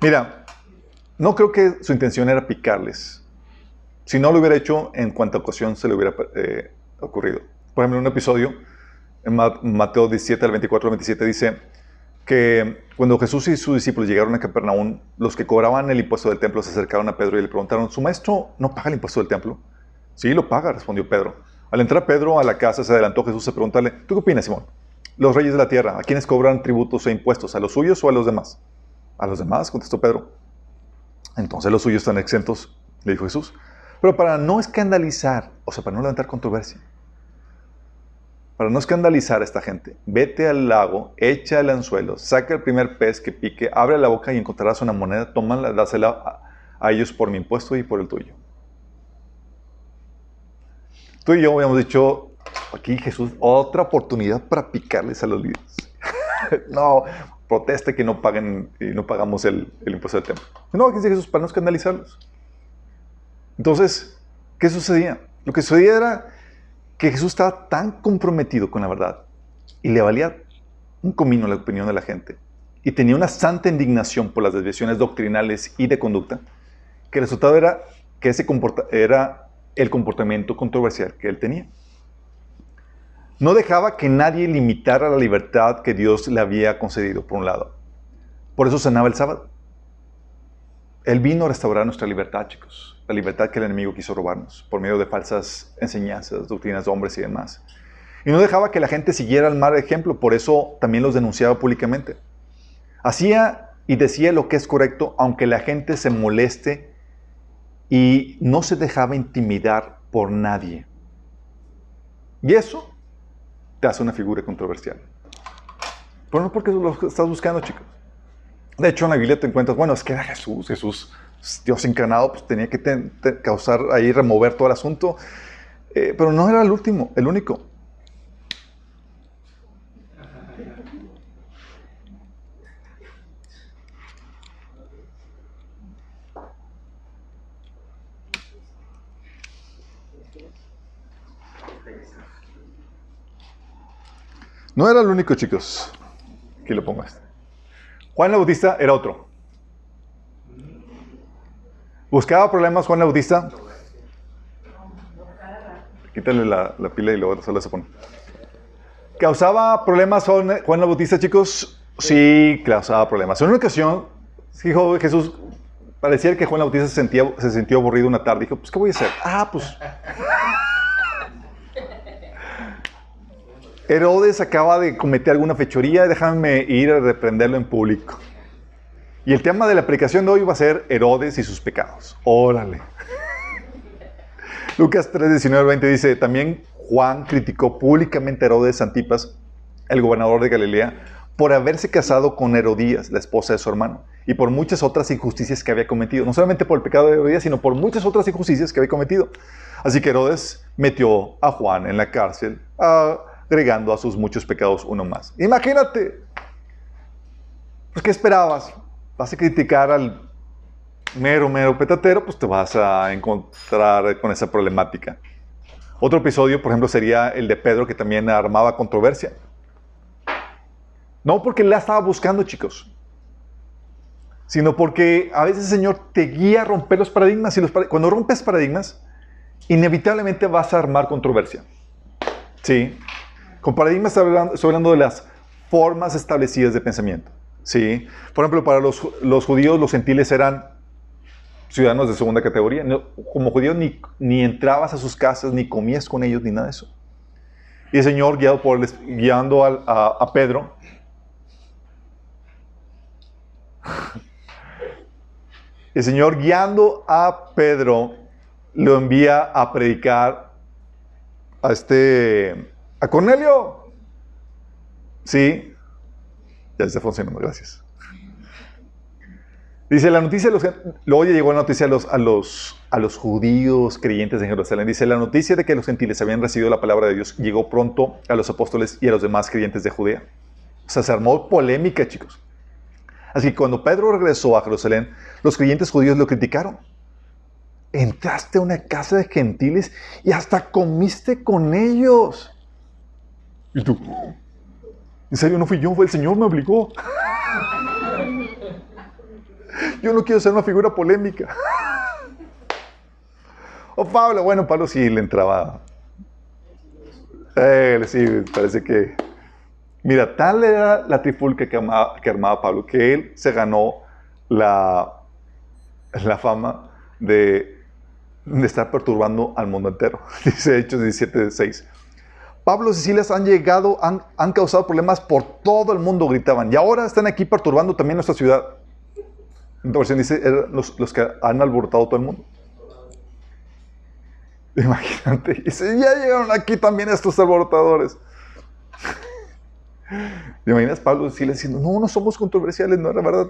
A: Mira, no creo que su intención era picarles. Si no lo hubiera hecho, en cuanta ocasión se le hubiera eh, ocurrido. Por ejemplo, en un episodio, en Mateo 17 al 24 al 27, dice que cuando Jesús y sus discípulos llegaron a Capernaum, los que cobraban el impuesto del templo se acercaron a Pedro y le preguntaron, ¿su maestro no paga el impuesto del templo? Sí, lo paga, respondió Pedro. Al entrar Pedro a la casa, se adelantó Jesús a preguntarle, ¿tú qué opinas, Simón? Los reyes de la tierra, ¿a quiénes cobran tributos e impuestos? ¿A los suyos o a los demás? A los demás, contestó Pedro. Entonces los suyos están exentos, le dijo Jesús. Pero para no escandalizar, o sea, para no levantar controversia, para no escandalizar a esta gente, vete al lago, echa el anzuelo, saca el primer pez que pique, abre la boca y encontrarás una moneda, tómala, dásela a, a ellos por mi impuesto y por el tuyo. Tú y yo habíamos dicho, aquí Jesús, otra oportunidad para picarles a los líderes. no, proteste que no paguen y no pagamos el, el impuesto del templo. No, dice Jesús, para no escandalizarlos. Entonces, ¿qué sucedía? Lo que sucedía era que Jesús estaba tan comprometido con la verdad y le valía un comino la opinión de la gente y tenía una santa indignación por las desviaciones doctrinales y de conducta, que el resultado era que ese era el comportamiento controversial que él tenía. No dejaba que nadie limitara la libertad que Dios le había concedido, por un lado. Por eso cenaba el sábado. Él vino a restaurar nuestra libertad, chicos la libertad que el enemigo quiso robarnos por medio de falsas enseñanzas, doctrinas de hombres y demás. Y no dejaba que la gente siguiera el mal ejemplo, por eso también los denunciaba públicamente. Hacía y decía lo que es correcto, aunque la gente se moleste y no se dejaba intimidar por nadie. Y eso te hace una figura controversial. Pero no porque lo estás buscando, chicos. De hecho, en la Biblia te encuentras, bueno, es que era Jesús, Jesús Dios encarnado, pues tenía que causar ahí, remover todo el asunto. Eh, pero no era el último, el único. No era el único, chicos. Aquí lo pongo este. Juan el Bautista era otro. Buscaba problemas Juan el Bautista. Quítale la, la pila y luego se la se pone. ¿Causaba problemas Juan, el Bautista, chicos? Sí, causaba problemas. En una ocasión, dijo Jesús, parecía que Juan el Bautista se, sentía, se sintió aburrido una tarde. Dijo, pues, ¿qué voy a hacer? Ah, pues... Herodes acaba de cometer alguna fechoría, déjame ir a reprenderlo en público. Y el tema de la predicación de hoy va a ser Herodes y sus pecados. Órale. Lucas 3, 19 20 dice, también Juan criticó públicamente a Herodes Antipas, el gobernador de Galilea, por haberse casado con Herodías, la esposa de su hermano, y por muchas otras injusticias que había cometido. No solamente por el pecado de Herodías, sino por muchas otras injusticias que había cometido. Así que Herodes metió a Juan en la cárcel, agregando a sus muchos pecados uno más. Imagínate, pues, ¿qué esperabas? Vas a criticar al mero, mero petatero, pues te vas a encontrar con esa problemática. Otro episodio, por ejemplo, sería el de Pedro, que también armaba controversia. No porque la estaba buscando, chicos, sino porque a veces el Señor te guía a romper los paradigmas y cuando rompes paradigmas, inevitablemente vas a armar controversia. ¿Sí? Con paradigmas estoy hablando, de las formas establecidas de pensamiento. ¿Sí? Por ejemplo, para los, los judíos, los gentiles eran ciudadanos de segunda categoría. como judío ni, ni entrabas a sus casas, ni comías con ellos, ni nada de eso. Y el Señor, guiado por, guiando a, a Pedro, el Señor guiando a Pedro lo envía a predicar a este a Cornelio. Sí, ya está funcionando, gracias. Dice la noticia, los, luego ya llegó la noticia a los, a, los, a los judíos creyentes en Jerusalén. Dice, la noticia de que los gentiles habían recibido la palabra de Dios llegó pronto a los apóstoles y a los demás creyentes de Judea. O sea, se armó polémica, chicos. Así que cuando Pedro regresó a Jerusalén, los creyentes judíos lo criticaron. Entraste a una casa de gentiles y hasta comiste con ellos. Y tú, en serio, no fui yo, fue el Señor, me obligó. Yo no quiero ser una figura polémica. O oh, Pablo, bueno, Pablo sí le entraba. Eh, sí, parece que. Mira, tal era la trifulca que, que armaba Pablo que él se ganó la, la fama de, de estar perturbando al mundo entero. Dice Hechos 17, 6. Pablo y Silas han llegado, han, han, causado problemas por todo el mundo, gritaban. Y ahora están aquí perturbando también nuestra ciudad. Entonces dice, los, los, que han alborotado todo el mundo. Imagínate. Dice, ya llegaron aquí también estos alborotadores. ¿Te imaginas Pablo y Silas diciendo, no, no somos controversiales, no era verdad?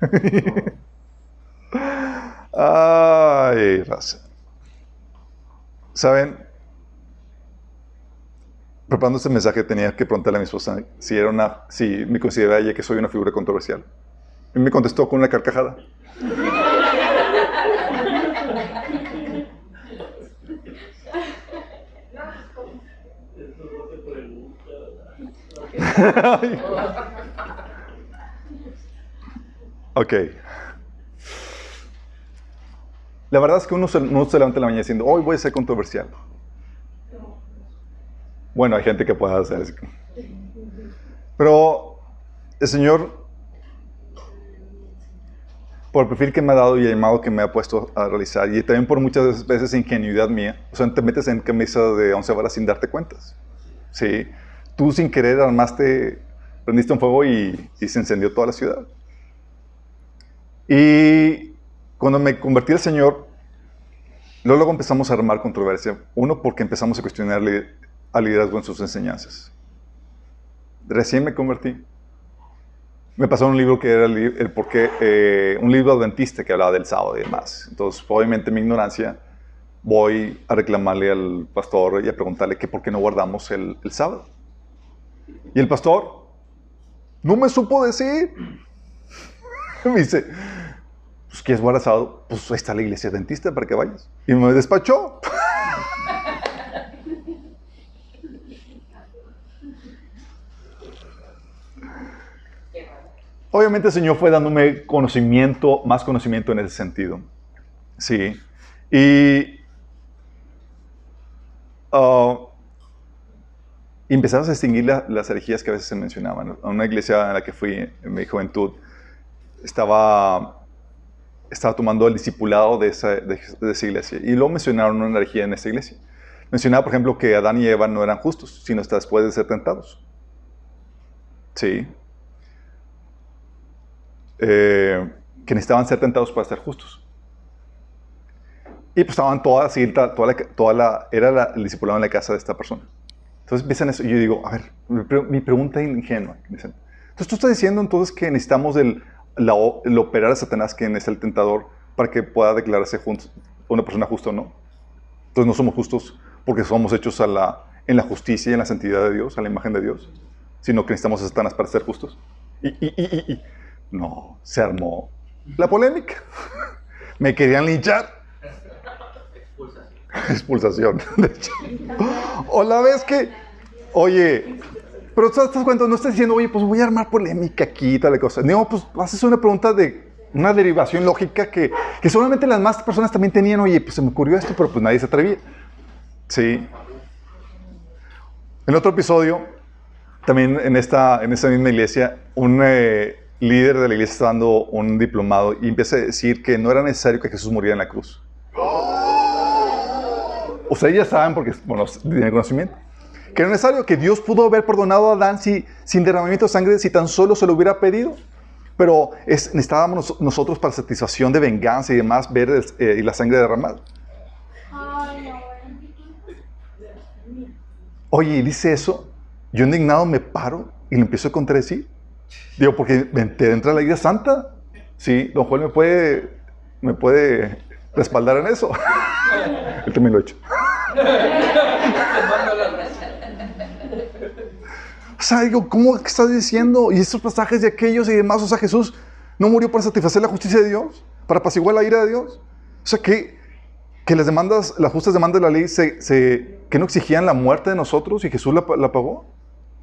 A: Ay, raza. ¿Saben? Preparando este mensaje tenía que preguntarle a mi esposa si, era una, si me consideraba ella que soy una figura controversial. Y me contestó con una carcajada. ok. La verdad es que uno se, uno se levanta en la mañana diciendo, hoy voy a ser controversial. Bueno, hay gente que puede hacer eso. Pero el Señor, por el perfil que me ha dado y el llamado que me ha puesto a realizar, y también por muchas veces ingenuidad mía, o sea, te metes en camisa de once varas sin darte cuentas. ¿Sí? Tú sin querer armaste, prendiste un fuego y, y se encendió toda la ciudad. Y cuando me convertí al Señor, luego empezamos a armar controversia. Uno, porque empezamos a cuestionarle al liderazgo en sus enseñanzas. Recién me convertí. Me pasó un libro que era el, el porqué, eh, un libro adventista que hablaba del sábado y demás. Entonces, obviamente, mi ignorancia, voy a reclamarle al pastor y a preguntarle que por qué no guardamos el, sábado. Y el pastor no me supo decir. me dice, pues, ¿quieres guardar sábado? Pues ahí está la iglesia adventista para que vayas. Y me despachó. Obviamente el Señor fue dándome conocimiento, más conocimiento en ese sentido. Sí. Y, uh, empezamos a distinguir la- las herejías que a veces se mencionaban. A una iglesia en la que fui en mi juventud, estaba, estaba tomando el discipulado de esa, de, de esa iglesia. Y luego mencionaron una herejía en esa iglesia. Mencionaba, por ejemplo, que Adán y Eva no eran justos, sino hasta después de ser tentados. Sí. Eh, que necesitaban ser tentados para ser justos. Y pues estaban todas, toda la, toda la, era la- el discipulado en la casa de esta persona. Entonces empiezan eso, y yo digo, a ver, mi, pre- mi pregunta ingenua. me dicen, Entonces tú estás diciendo entonces que necesitamos el, la el operar a Satanás, quien es el tentador, para que pueda declararse jun- una persona justa o no. Entonces no somos justos porque somos hechos a la, en la justicia y en la santidad de Dios, a la imagen de Dios, sino que necesitamos a Satanás para ser justos. Y- y- y- y- no, se armó la polémica. Me querían linchar. Expulsación, de hecho. O la vez que, oye, pero tú estás cuenta, no estás diciendo, oye, pues voy a armar polémica aquí y tal cosa. No, pues haces una pregunta de una derivación lógica que, que seguramente las más personas también tenían, oye, pues se me ocurrió esto, pero pues nadie se atrevía. Sí. En otro episodio, también en esta, en esta misma iglesia, un eh, líder de la iglesia está dando un diplomado y empieza a decir que no era necesario que Jesús muriera en la cruz. O sea, ya saben porque, bueno, tienen conocimiento. Que era necesario que Dios pudo haber perdonado a Adán si, sin derramamiento de sangre si tan solo se lo hubiera pedido. Pero es, necesitábamos nos- nosotros para satisfacción de venganza y demás ver el- eh, y la sangre derramada. Oye, y dice eso, yo indignado me paro y le empiezo a contradecir. Digo, porque me entra la iglesia santa. Sí, don Joel me puede, me puede respaldar en eso. Él también lo ha hecho. O sea, digo, ¿cómo estás diciendo? Y estos pasajes de aquellos y demás, o sea, Jesús no murió para satisfacer la justicia de Dios, para apaciguar la ira de Dios. O sea, que, que las demandas, las justas demandas de la ley, se, que no exigían la muerte de nosotros y Jesús la pagó.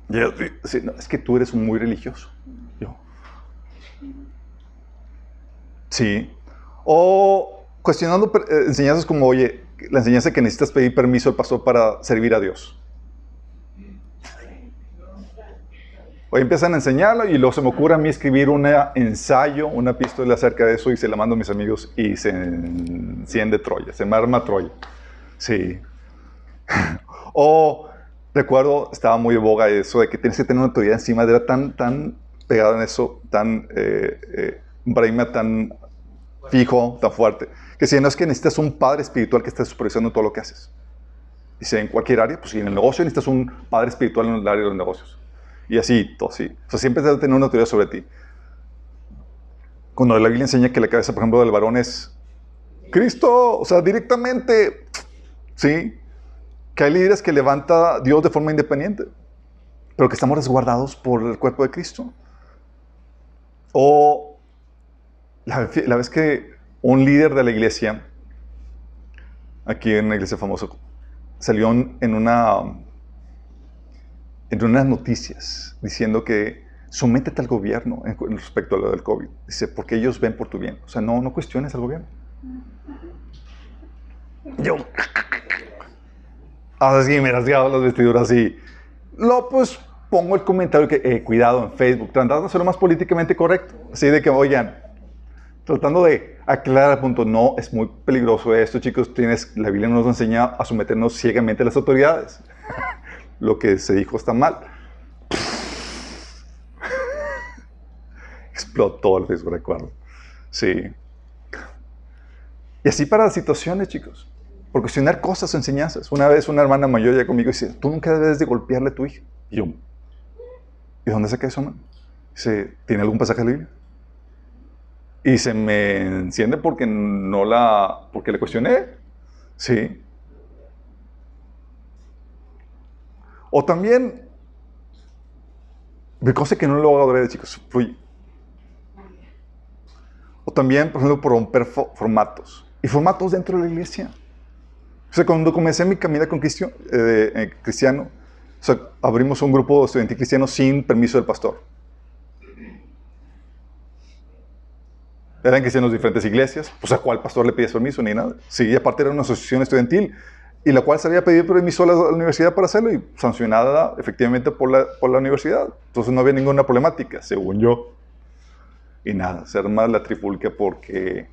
A: Yo, no, es que tú eres muy religioso. Yo. Sí. O cuestionando eh, enseñanzas como, oye, la enseñanza que necesitas pedir permiso al pastor para servir a Dios. Hoy empiezan a enseñarlo y luego se me ocurre a mí escribir un ensayo, una epístola acerca de eso y se la mando a mis amigos y se enciende Troya, se me arma Troya. Sí. o recuerdo, estaba muy de boga eso de que tienes que tener una autoridad encima, era tan, tan pegado en eso, tan, eh, eh, tan fijo, tan fuerte, que si no es que necesitas un padre espiritual que esté supervisando todo lo que haces. Dice, en cualquier área, pues si en el negocio necesitas un padre espiritual en el área de los negocios. Y así, todo así. O sea, siempre debe tener una autoridad sobre ti. Cuando la Biblia enseña que la cabeza, por ejemplo, del varón es Cristo, o sea, directamente, ¿sí? Que hay líderes que levanta Dios de forma independiente, pero que estamos resguardados por el cuerpo de Cristo. O la, la vez que un líder de la iglesia, aquí en una iglesia famosa, salió en una en unas noticias diciendo que sométete al gobierno respecto a lo del COVID. Dice, porque ellos ven por tu bien. O sea, no, no cuestiones al gobierno. Yo. Así me rasgaba las vestiduras así. Lo pues pongo el comentario que, eh, cuidado, en Facebook, tratando de hacerlo más políticamente correcto. Así de que, oigan, tratando de aclarar el punto, no, es muy peligroso esto, chicos. Tienes, la Biblia nos enseña a someternos ciegamente a las autoridades lo que se dijo está mal. Explotó el Facebook, recuerdo. Sí. Y así para las situaciones, chicos. Cuestionar cosas o enseñanzas. Una vez una hermana mayor ya conmigo dice, tú nunca debes de golpearle a tu hija. Y yo, ¿y dónde saca eso, man? Dice, ¿tiene algún pasaje de la Biblia? Y se me enciende porque no la, porque le cuestioné. Sí. O también, de cosas que no lo hago de chicos, fluye. O también, por ejemplo, por romper fo- formatos. Y formatos dentro de la iglesia. O sea, cuando comencé mi camino con eh, eh, cristiano abrimos un grupo estudiantil cristiano sin permiso del pastor. Eran cristianos de diferentes iglesias. Pues a cuál pastor le pides permiso ni nada. Sí, aparte era una asociación estudiantil y la cual se había pedido permiso a la, a la universidad para hacerlo y sancionada efectivamente por la, por la universidad. Entonces no había ninguna problemática, según yo. Y nada, se arma la trifulca porque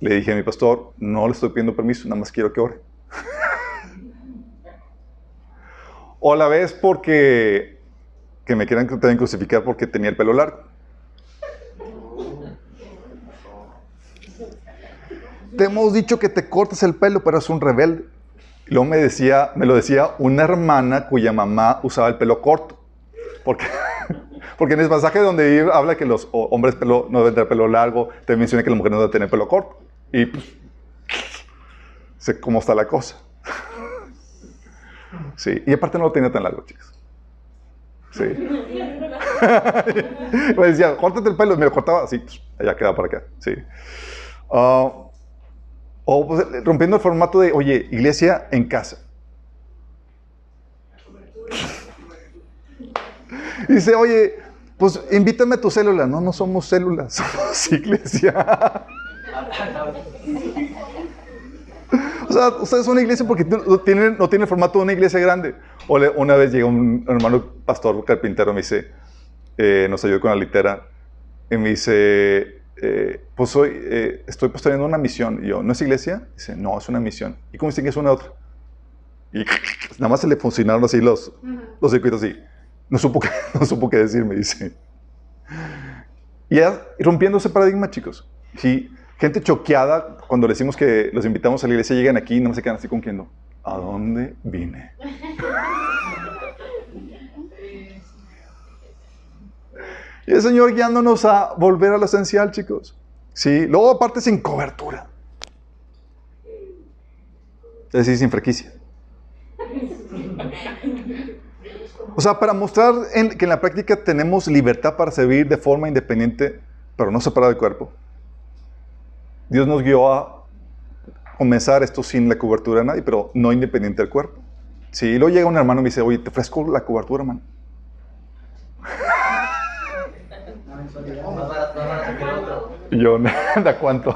A: le dije a mi pastor, no le estoy pidiendo permiso, nada más quiero que ore. O la vez porque que me quieran también crucificar porque tenía el pelo largo. Te hemos dicho que te cortes el pelo, pero es un rebelde. Luego me decía, me lo decía una hermana cuya mamá usaba el pelo corto. Porque, porque en el pasaje donde habla que los hombres pelo, no deben tener pelo largo, te menciona que la mujer no debe tener pelo corto. Y pues, sé cómo está la cosa. Sí, y aparte no lo tenía tan largo, chicos. Sí. me decía, córtate el pelo, me lo cortaba así, pues, allá queda para acá. Sí. Ah, o pues, rompiendo el formato de, oye, iglesia en casa. Dice, oye, pues invítame a tu célula. No, no somos células, somos iglesia. O sea, ustedes son una iglesia porque no tienen, no tienen el formato de una iglesia grande. O le, una vez llegó un hermano pastor carpintero, me dice, eh, nos ayudó con la litera, y me dice, eh, pues hoy eh, estoy pastoreando una misión. Y yo, ¿no es iglesia? Dice, no, es una misión. ¿Y cómo distingues una de otra? Y nada más se le funcionaron así los, los circuitos así. No supo, qué, no supo qué decir, me dice. Y ya rompiendo ese paradigma, chicos. Sí, gente choqueada cuando le decimos que los invitamos a la iglesia, llegan aquí y no se quedan así con quién no. ¿A dónde vine? Y el Señor guiándonos a volver a lo esencial, chicos. Sí, luego aparte sin cobertura. Es decir, sin franquicia. O sea, para mostrar que en la práctica tenemos libertad para servir de forma independiente, pero no separada del cuerpo. Dios nos guió a comenzar esto sin la cobertura de nadie, pero no independiente del cuerpo. Si luego llega un hermano y me dice, oye, te ofrezco la cobertura, hermano. Y yo, ¿da cuánto?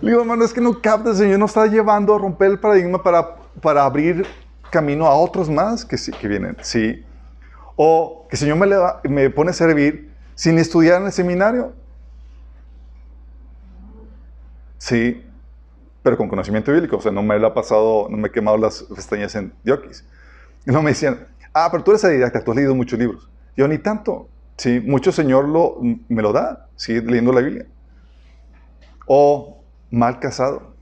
A: Le digo, hermano, es que no capta, el Señor nos está llevando a romper el paradigma para, para abrir camino a otros más que, que vienen, sí. O que el Señor me, le, me pone a servir sin estudiar en el seminario. Sí, pero con conocimiento bíblico. O sea, no me lo ha pasado, no me he quemado las pestañas en diokis. Y no me decían, ah, pero tú eres didacta, tú has leído muchos libros. Yo ni tanto. Sí, mucho Señor lo, me lo da, sí, leyendo la Biblia. O mal casado.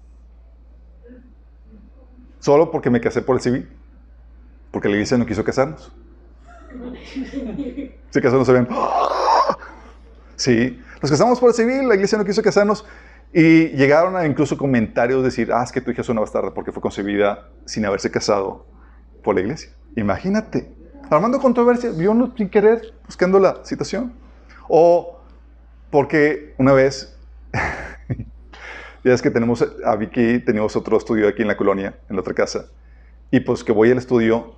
A: Solo porque me casé por el civil. Porque la iglesia no quiso casarnos. Se casaron, se ven. Sí, nos casamos por el civil, la iglesia no quiso casarnos. Y llegaron a incluso comentarios decir, ah, es que tu hija es una bastarda porque fue concebida sin haberse casado por la iglesia. Imagínate, armando controversia, vio no, sin querer, buscando la situación. O porque una vez, ya es que tenemos, a Vicky tenemos otro estudio aquí en la colonia, en la otra casa, y pues que voy al estudio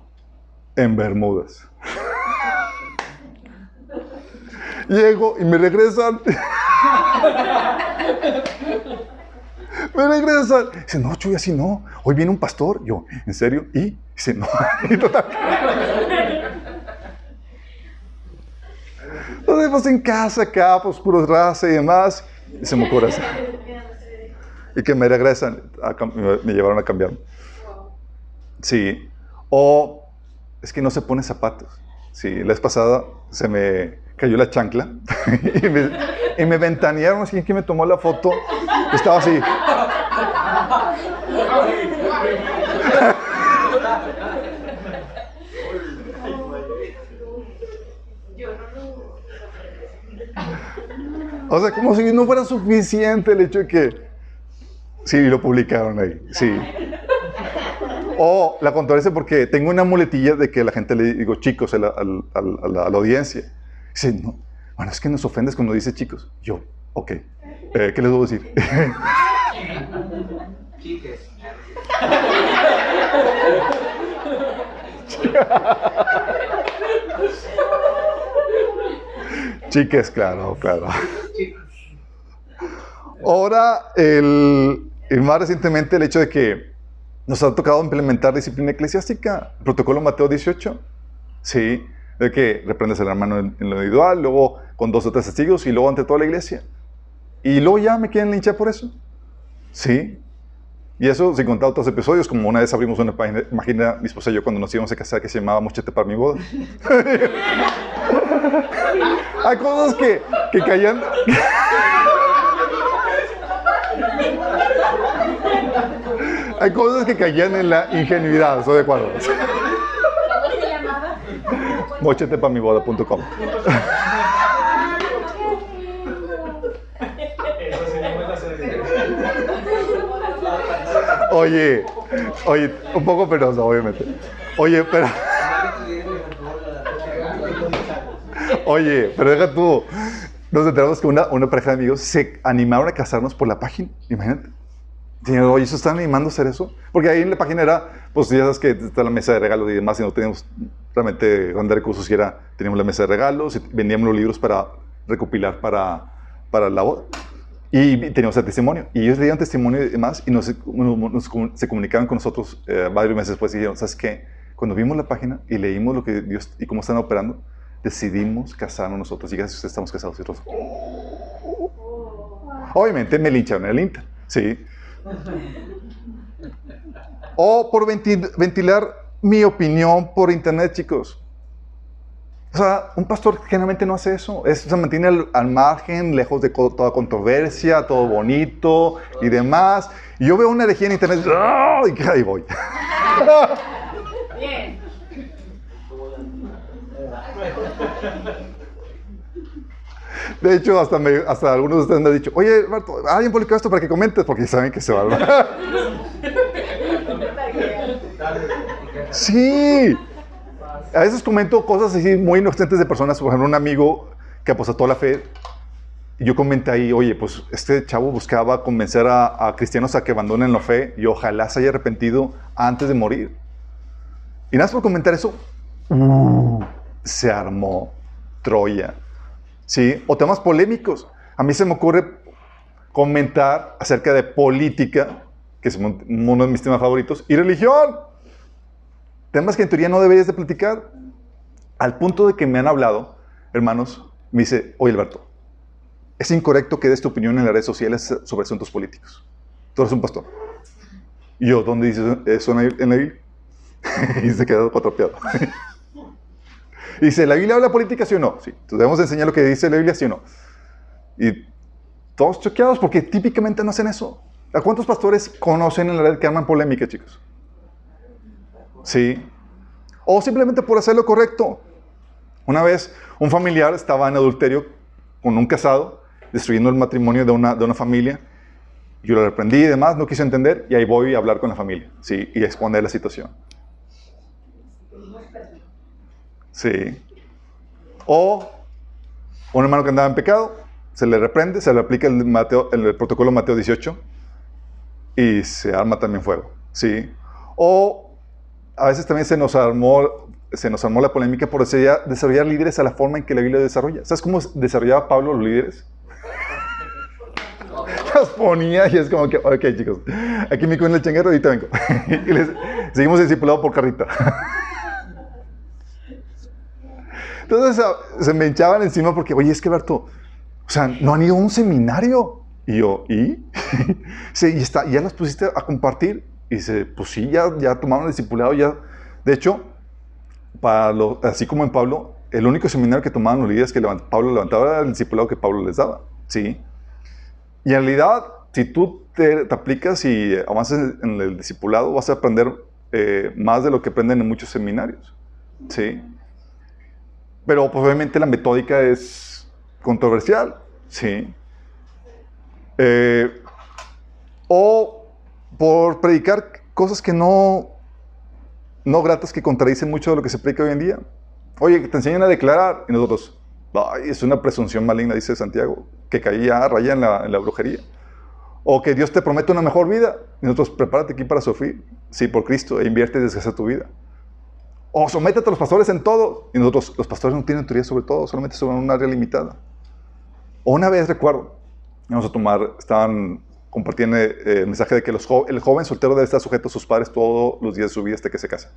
A: en Bermudas. Llego y me regresan. me regresan. Dice, no, Chuy, así no. Hoy viene un pastor. Yo, ¿en serio? ¿Y? Dice, no. y total. Nos vemos en casa acá, pues puros raza y demás. Y se me ocurre así. Y que me regresan, me llevaron a cambiar. Sí. O es que no se pone zapatos. Sí, la vez pasada se me cayó la chancla y, me, y me ventanearon. Así que me tomó la foto. Estaba así. O sea, como si no fuera suficiente el hecho de que... Sí, lo publicaron ahí, sí. O la controversia porque tengo una muletilla de que la gente le digo chicos a la, a la, audiencia. Dice, no, bueno, es que nos ofendes cuando dice chicos. Yo, ok. Eh, ¿Qué les debo decir? Chiques. Chiques, claro, claro. Ahora, el, más recientemente, el hecho de que nos ha tocado implementar disciplina eclesiástica, protocolo Mateo 18, ¿sí? De que reprendes al hermano en, lo individual, luego con dos o tres testigos y luego ante toda la iglesia. Y luego ya me quieren linchar por eso. ¿Sí? Y eso sin contar otros episodios, como una vez abrimos una página, imagina mi esposa y yo cuando nos íbamos a casar que se llamaba Mochete para mi boda. Hay cosas que, que caían... Hay cosas que caían en la ingenuidad, estoy de acuerdo. Mochetepamiboda.com Oye, oye, un poco penoso, obviamente. Oye, pero. Oye, pero deja tú. Nos enteramos que una, una pareja de amigos se animaron a casarnos por la página. Imagínate. oye, ¿eso están animando a hacer eso? Porque ahí en la página era, pues ya sabes que está la mesa de regalos y demás, y no teníamos realmente grandes recursos, y era, teníamos la mesa de regalos, vendíamos los libros para recopilar para, para la boda. Y teníamos el testimonio. Y ellos leían testimonio y demás y nos, se comunicaban con nosotros eh, varios meses después y dijeron, ¿sabes qué? Cuando vimos la página y leímos lo que Dios y cómo están operando, decidimos casarnos nosotros. Y gracias a ustedes estamos casados. Y Obviamente me lincharon el Inter, ¿sí? O por ventilar mi opinión por internet, chicos. O sea, un pastor generalmente no hace eso. se mantiene al, margen, lejos de toda controversia, todo bonito y demás. Y yo veo una herejía en internet y ahí voy. Bien. De hecho, hasta, hasta algunos de ustedes me han dicho, oye, Marto, alguien publicó esto para que comentes, porque saben que se va a... sí a veces comento cosas así muy inocentes de personas, por ejemplo, un amigo que apostató la fe, y yo comenté ahí, oye, pues este chavo buscaba convencer a, cristianos a que abandonen la fe y ojalá se haya arrepentido antes de morir. Y nada más por comentar eso, uh, se armó Troya. ¿Sí? O temas polémicos. A mí se me ocurre comentar acerca de política, que es uno de mis temas favoritos, y religión. Temas que en teoría no deberías de platicar. Al punto de que me han hablado, hermanos, me dice, oye Alberto, es incorrecto que des tu opinión en las redes sociales sobre asuntos políticos. Tú eres un pastor. Y yo, ¿dónde dice eso en la Biblia? y se quedó cuatropeado. y dice, ¿la Biblia habla política, sí o no? Sí. Entonces debemos enseñar lo que dice la Biblia, sí o no. Y todos choqueados porque típicamente no hacen eso. ¿A cuántos pastores conocen en la red que arman polémica, chicos? ¿Sí? O simplemente por hacer lo correcto. Una vez un familiar estaba en adulterio con un casado, destruyendo el matrimonio de una, de una familia. Yo lo reprendí y demás, no quise entender, y ahí voy a hablar con la familia, ¿sí? Y exponer la situación. Sí. O un hermano que andaba en pecado, se le reprende, se le aplica el, Mateo, el protocolo Mateo 18 y se arma también fuego. ¿sí? O a veces también se nos armó, se nos armó la polémica por desarrollar líderes a la forma en que la Biblia desarrolla. ¿Sabes cómo desarrollaba Pablo los líderes? Los ponía y es como que, ok chicos, aquí me con el changuero, ahorita vengo. y les, seguimos discipulados por carrita. Entonces se me echaban encima porque, oye, es que Berto, o sea, no han ido a un seminario. Y yo, ¿y? sí, y está, ya las pusiste a compartir. Y dice, pues sí, ya, ya tomaron el discipulado, ya. De hecho, para así como en Pablo, el único seminario que tomaban los líderes que Pablo levantaba era el discipulado que Pablo les daba. ¿sí? Y en realidad, si tú te, aplicas y avanzas en el discipulado, vas a aprender eh, más de lo que aprenden en muchos seminarios. ¿sí? Pero pues, obviamente la metódica es controversial. ¿sí? Eh, o por predicar cosas que no, no gratas, que contradicen mucho de lo que se predica hoy en día. Oye, que te enseñan a declarar y nosotros, ay, es una presunción maligna, dice Santiago, que caía raya en la, en la brujería. O que Dios te promete una mejor vida y nosotros, prepárate aquí para sufrir, sí, por Cristo, e invierte y desgasta tu vida. O sométete a los pastores en todo. Y nosotros, los pastores no tienen teoría sobre todo, solamente sobre un área limitada. O una vez recuerdo, vamos a tomar, estaban compartiendo eh, el mensaje de que el joven soltero debe estar sujeto a sus padres todos los días de su vida hasta que se casa.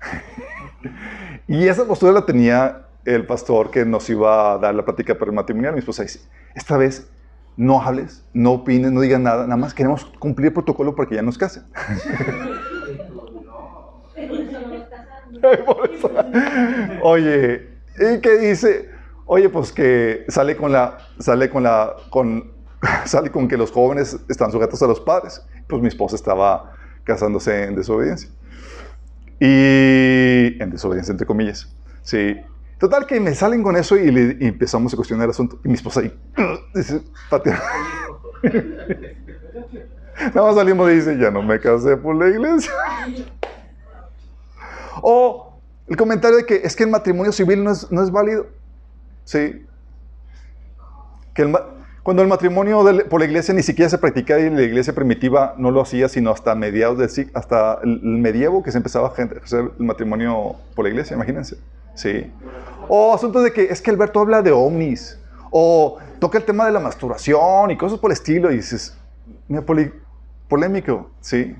A: y esa postura la tenía el pastor que nos iba a dar la práctica para el matrimonial. Mi esposa dice, esta vez no hables, no opines, no digas nada, nada más queremos cumplir el protocolo para que ya nos casen. Oye, ¿y qué dice? Oye, pues que sale con la, sale con la, con, sale con que los jóvenes están sujetos a los padres. Pues mi esposa estaba casándose en desobediencia. Y en desobediencia, entre comillas. Sí. Total que me salen con eso y, empezamos a cuestionar el asunto. Y mi esposa ahí, dice, Nada más salimos y dice, ya no me casé por la iglesia. O el comentario de que es que el matrimonio civil no es, no es válido. Sí. Que cuando el matrimonio por la iglesia ni siquiera se practicaba y la iglesia primitiva no lo hacía sino hasta mediados del hasta el, medievo que se empezaba a hacer el matrimonio por la iglesia, imagínense. Sí. O asuntos de que es que Alberto habla de ovnis. O toca el tema de la masturbación y cosas por el estilo. Y dices, mira, polémico. Sí.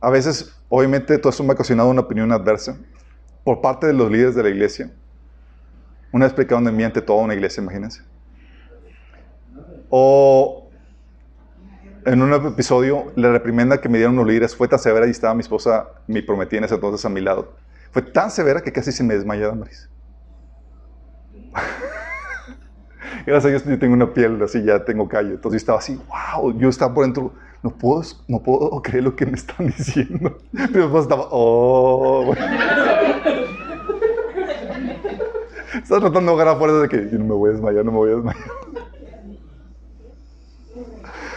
A: A veces, obviamente, todo eso me ha ocasionado una opinión adversa por parte de los líderes de la iglesia. Una vez explicado de mí ante toda una iglesia, imagínense. O en un episodio, la reprimenda que me dieron los líderes fue tan severa y estaba mi esposa, mi prometida en ese entonces a mi lado. Fue tan severa que casi se me desmayaba, Maris. Gracias a Dios yo tengo una piel así, ya tengo calle. Entonces yo estaba así, wow, yo estaba por dentro, no puedo, no puedo creer lo que me están diciendo. Pero después estaba, oh. Estaba tratando de ahogar a fuerza de que no me voy a desmayar, no me voy a desmayar.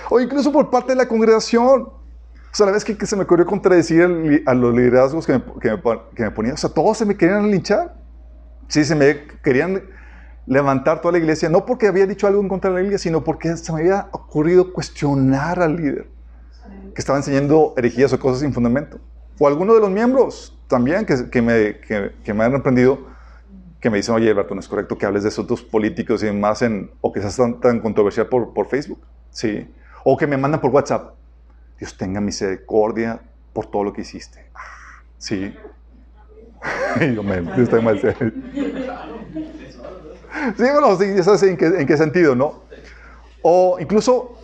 A: O incluso por parte de la congregación. O sea, la vez que, se me ocurrió contradecir a los liderazgos que me, que, ponían, o sea, todos se me querían linchar. Sí, se me querían levantar toda la iglesia, no porque había dicho algo en contra de la iglesia, sino porque se me había ocurrido cuestionar al líder que estaba enseñando herejías o cosas sin fundamento. O alguno de los miembros también que, que me, que, me han aprendido, que me dicen, oye, Alberto, no es correcto que hables de asuntos políticos y demás, en, o que seas tan, tan controversial por, por Facebook. Sí. O que me mandan por WhatsApp. Dios tenga misericordia por todo lo que hiciste. Sí. yo me, estoy mal. Sí, bueno, sí, ya sabes en qué, en sentido, ¿no? O incluso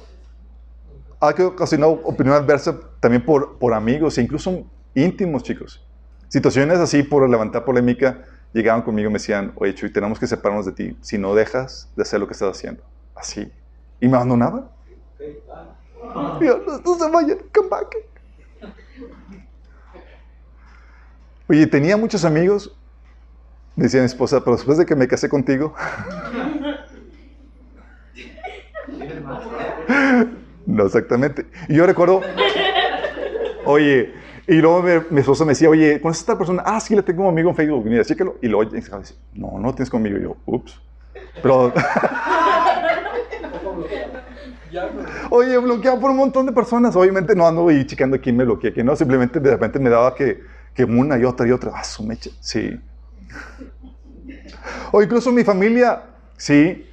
A: ha ocasionado opinión adversa también por, por amigos e incluso íntimos, chicos. Situaciones así por levantar polémica llegaban conmigo y me decían, oye, Chuy, tenemos que separarnos de ti si no dejas de hacer lo que estás haciendo. Así. Y me abandonaban. No, se vayan, back. Oye, tenía muchos amigos, decía mi esposa, pero después de que me casé contigo. no, exactamente. Y yo recuerdo, oye, y luego mi, esposa me decía, oye, ¿conoces a esta persona? Ah, sí, la tengo como amigo en Facebook. Mira, chéquelo. Y luego, no, no tienes conmigo. Y yo, ups. Pero. Oye, bloqueado por un montón de personas. Obviamente no ando y checando quién me bloquea, quién no. Simplemente de repente me daba que, que una y otra y otra. Ah, su mecha. Sí. O incluso mi familia, sí.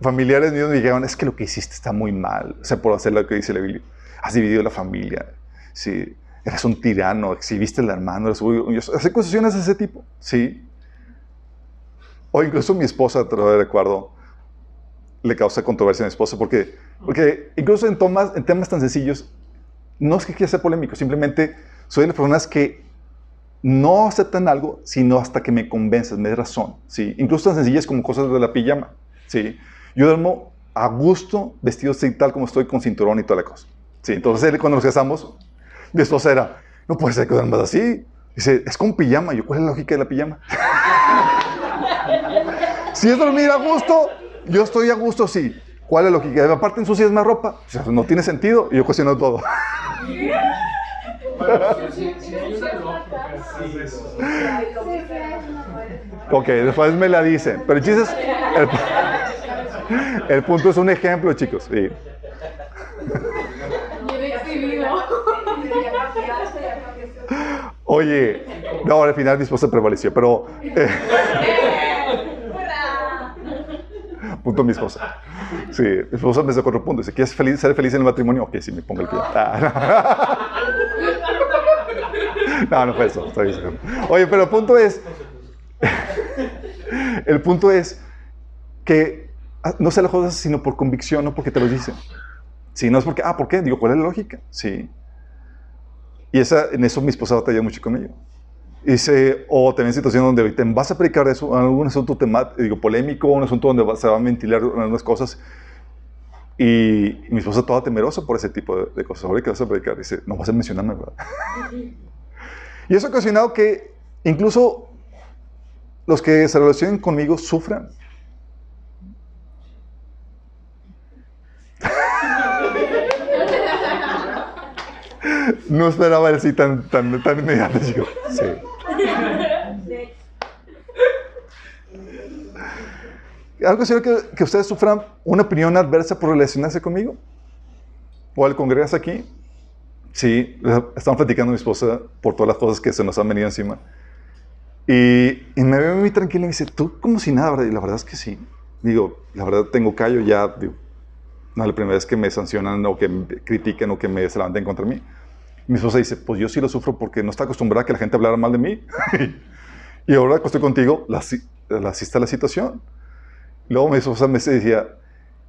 A: familiares míos me dijeron, es que lo que hiciste está muy mal. O sea, por hacer lo que dice la Biblia. Has dividido la familia. Sí. Eres un tirano, exhibiste al hermano. Eres, hace acusaciones de ese tipo. Sí. O incluso mi esposa, te lo recuerdo, le causa controversia a mi esposa porque porque incluso en, en temas tan sencillos, no es que quiera ser polémico, simplemente soy de las personas que no aceptan algo, sino hasta que me convences, me des razón. ¿sí? Incluso tan sencillas como cosas de la pijama. ¿sí? Yo duermo a gusto, vestido así, tal como estoy, con cinturón y toda la cosa. ¿sí? Entonces, cuando nos casamos, mi esposa era, no puede ser que duermas así. Dice, es con pijama. Yo, ¿cuál es la lógica de la pijama? si es dormir a gusto, yo estoy a gusto, sí. ¿Cuál es la lógica? Aparte ensucias más ropa. O sea, no tiene sentido. Y yo cuestiono todo. ok, después me la dicen. Pero el es... El, punto es un ejemplo, chicos. Sí. Oye, no, al final mi esposa prevaleció, pero... eh, punto mi esposa. Sí, mi esposa me sacó otro punto. Dice, ¿quieres ser feliz en el matrimonio? Ok, sí, me pongo el pie. Ah, no. no, fue eso. estoy exagerando. Oye, pero el punto es... el punto es que ah, no se las cosas sino por convicción, no porque te lo dicen. Sí, no es porque, ah, ¿por qué? Digo, ¿cuál es la lógica? Sí. Y esa, en eso mi esposa batalla mucho conmigo. Dice, o también situación donde te vas a predicar eso, algún asunto digo, polémico, un asunto donde se van a ventilar algunas cosas. Y, y mi esposa toda temerosa por ese tipo de, de cosas. Ahora que vas a predicar, dice, no vas a mencionarme, ¿verdad? y eso ha ocasionado que incluso los que se relacionen conmigo sufran. No esperaba el sí tan, tan, tan inmediato. Sí. ¿Algo serio que, que ustedes sufran una opinión adversa por relacionarse conmigo? ¿O al congregarse aquí? Sí, estamos platicando mi esposa por todas las cosas que se nos han venido encima. Y, y me ve muy tranquila y me dice, tú como si nada. Y la verdad es que sí. Digo, la verdad tengo callo ya, no es la primera vez que me sancionan o que me critiquen o que me se levanten contra mí. Mi esposa dice, pues yo sí lo sufro porque no está acostumbrada a que la gente hablara mal de mí. y ahora que estoy contigo, la, la asista la situación. Luego mi esposa me decía,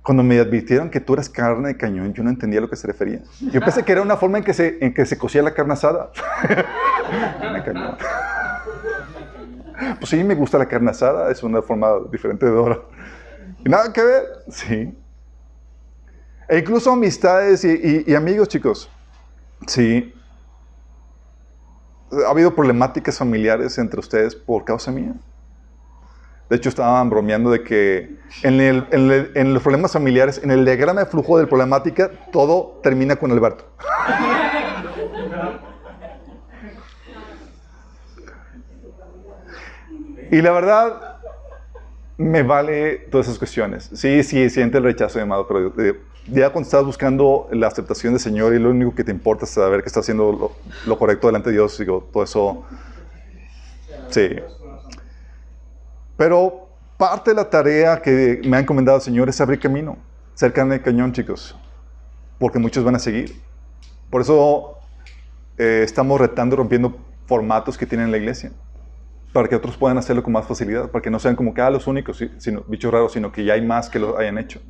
A: cuando me advirtieron que tú eras carne de cañón, yo no entendía a lo que se refería. Yo pensé que era una forma en que se, en que se cocía la carne asada. Carne cañón. Pues sí, me gusta la carne asada, es una forma diferente de Dora. Y nada que ver, sí. E incluso amistades y, y- y amigos, chicos. Sí. Ha habido problemáticas familiares entre ustedes por causa mía. De hecho, estaban bromeando de que en, los problemas familiares, en el diagrama de flujo de problemática, todo termina con Alberto. Y la verdad, me vale todas esas cuestiones. Sí, sí, siente el rechazo de amado, pero eh, ya cuando estás buscando la aceptación del Señor y lo único que te importa es saber que estás haciendo lo, lo correcto delante de Dios, digo, todo eso, sí. Pero parte de la tarea que me ha encomendado el Señor es abrir camino, ser carne de cañón, chicos, porque muchos van a seguir. Por eso eh, estamos retando, rompiendo formatos que tiene la iglesia para que otros puedan hacerlo con más facilidad, para que no sean como que ah, los únicos, sino, bichos raros, sino que ya hay más que lo hayan hecho.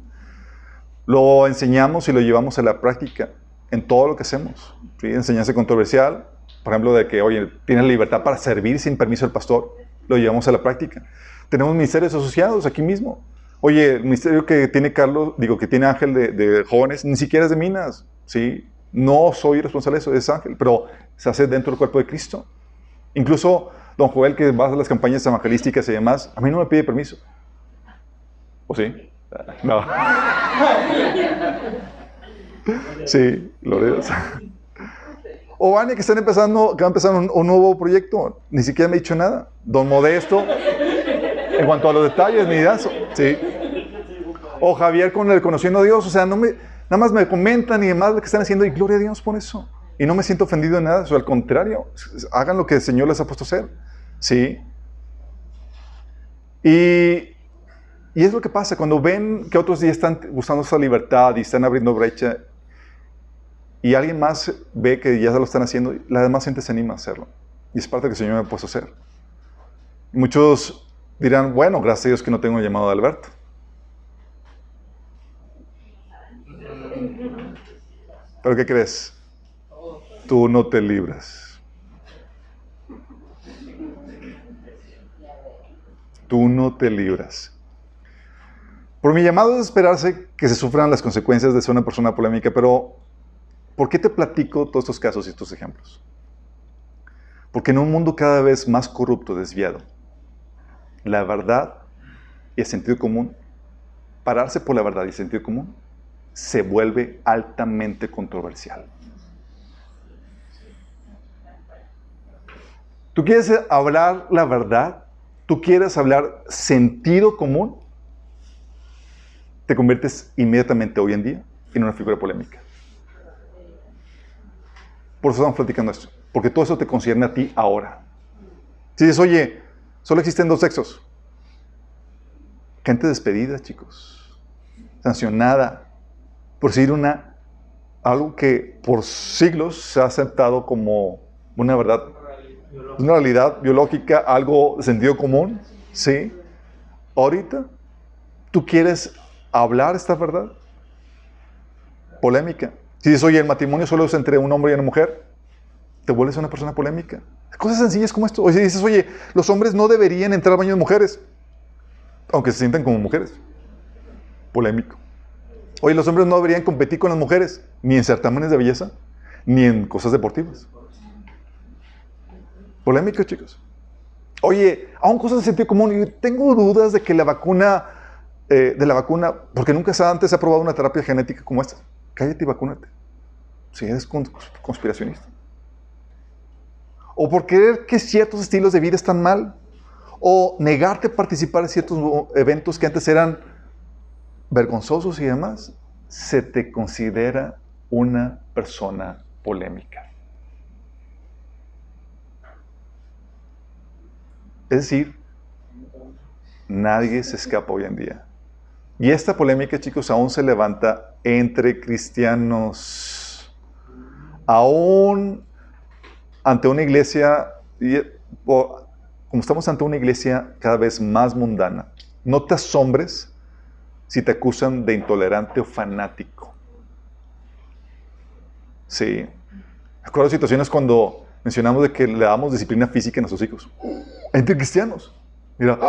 A: Lo enseñamos y lo llevamos a la práctica en todo lo que hacemos. ¿sí? Enseñanza controversial, por ejemplo, de que, oye, tienes libertad para servir sin permiso del pastor, lo llevamos a la práctica. Tenemos ministerios asociados aquí mismo. Oye, el ministerio que tiene Carlos, digo, que tiene Ángel de, jóvenes, ni siquiera es de Minas, ¿sí? No soy responsable de eso, es Ángel, pero se hace dentro del cuerpo de Cristo. Incluso don Joel, que va a las campañas evangelísticas y demás, a mí no me pide permiso. ¿O sí? No. Sí, gloria. O Vania, que están empezando, que va a empezar un, nuevo proyecto, ni siquiera me ha dicho nada. Don Modesto, en cuanto a los detalles, ni idea. Sí. O Javier con el conociendo a Dios, o sea, no me, nada más me comentan y demás lo que están haciendo y gloria a Dios por eso. Y no me siento ofendido en nada, o al contrario, hagan lo que el Señor les ha puesto a hacer. Sí. Y, y es lo que pasa cuando ven que otros ya están buscando esa libertad y están abriendo brecha y alguien más ve que ya lo están haciendo, la demás gente se anima a hacerlo. Y es parte de que el Señor me ha puesto a hacer. Muchos dirán, bueno, gracias a Dios que no tengo llamado de Alberto. ¿Pero qué crees? Tú no te libras. Tú no te libras. Por mi llamado es esperarse que se sufran las consecuencias de ser una persona polémica, pero ¿por qué te platico todos estos casos y estos ejemplos? Porque en un mundo cada vez más corrupto, desviado, la verdad y el sentido común, pararse por la verdad y el sentido común, se vuelve altamente controversial. ¿Tú quieres hablar la verdad? ¿Tú quieres hablar sentido común? Te conviertes inmediatamente hoy en día en una figura polémica. Por eso estamos platicando esto. Porque todo eso te concierne a ti ahora. Si dices, oye, solo existen dos sexos. Gente despedida, chicos. Sancionada por decir una, algo que por siglos se ha aceptado como una verdad, una realidad biológica, algo de sentido común. ¿Sí? Ahorita, ¿tú quieres hablar esta verdad? Polémica. Si dices, oye, el matrimonio solo es entre un hombre y una mujer, te vuelves una persona polémica. Cosas sencillas como esto. O si dices, oye, los hombres no deberían entrar al baño de mujeres, aunque se sientan como mujeres. Polémico. Oye, los hombres no deberían competir con las mujeres, ni en certámenes de belleza, ni en cosas deportivas. Polémico, chicos. Oye, aún cosas de sentido común. Y tengo dudas de que la vacuna, eh, de la vacuna, porque nunca antes se ha probado una terapia genética como esta. Cállate y vacúnate. Si eres conspiracionista. O por creer que ciertos estilos de vida están mal. O negarte a participar en ciertos eventos que antes eran vergonzosos y demás. Se te considera una persona polémica. Es decir, nadie se escapa hoy en día. Y esta polémica, chicos, aún se levanta entre cristianos. Aún ante una iglesia, como estamos ante una iglesia cada vez más mundana, no te asombres si te acusan de intolerante o fanático. Sí. Acuerdo situaciones cuando mencionamos de que le damos disciplina física a nuestros hijos entre cristianos. Mira,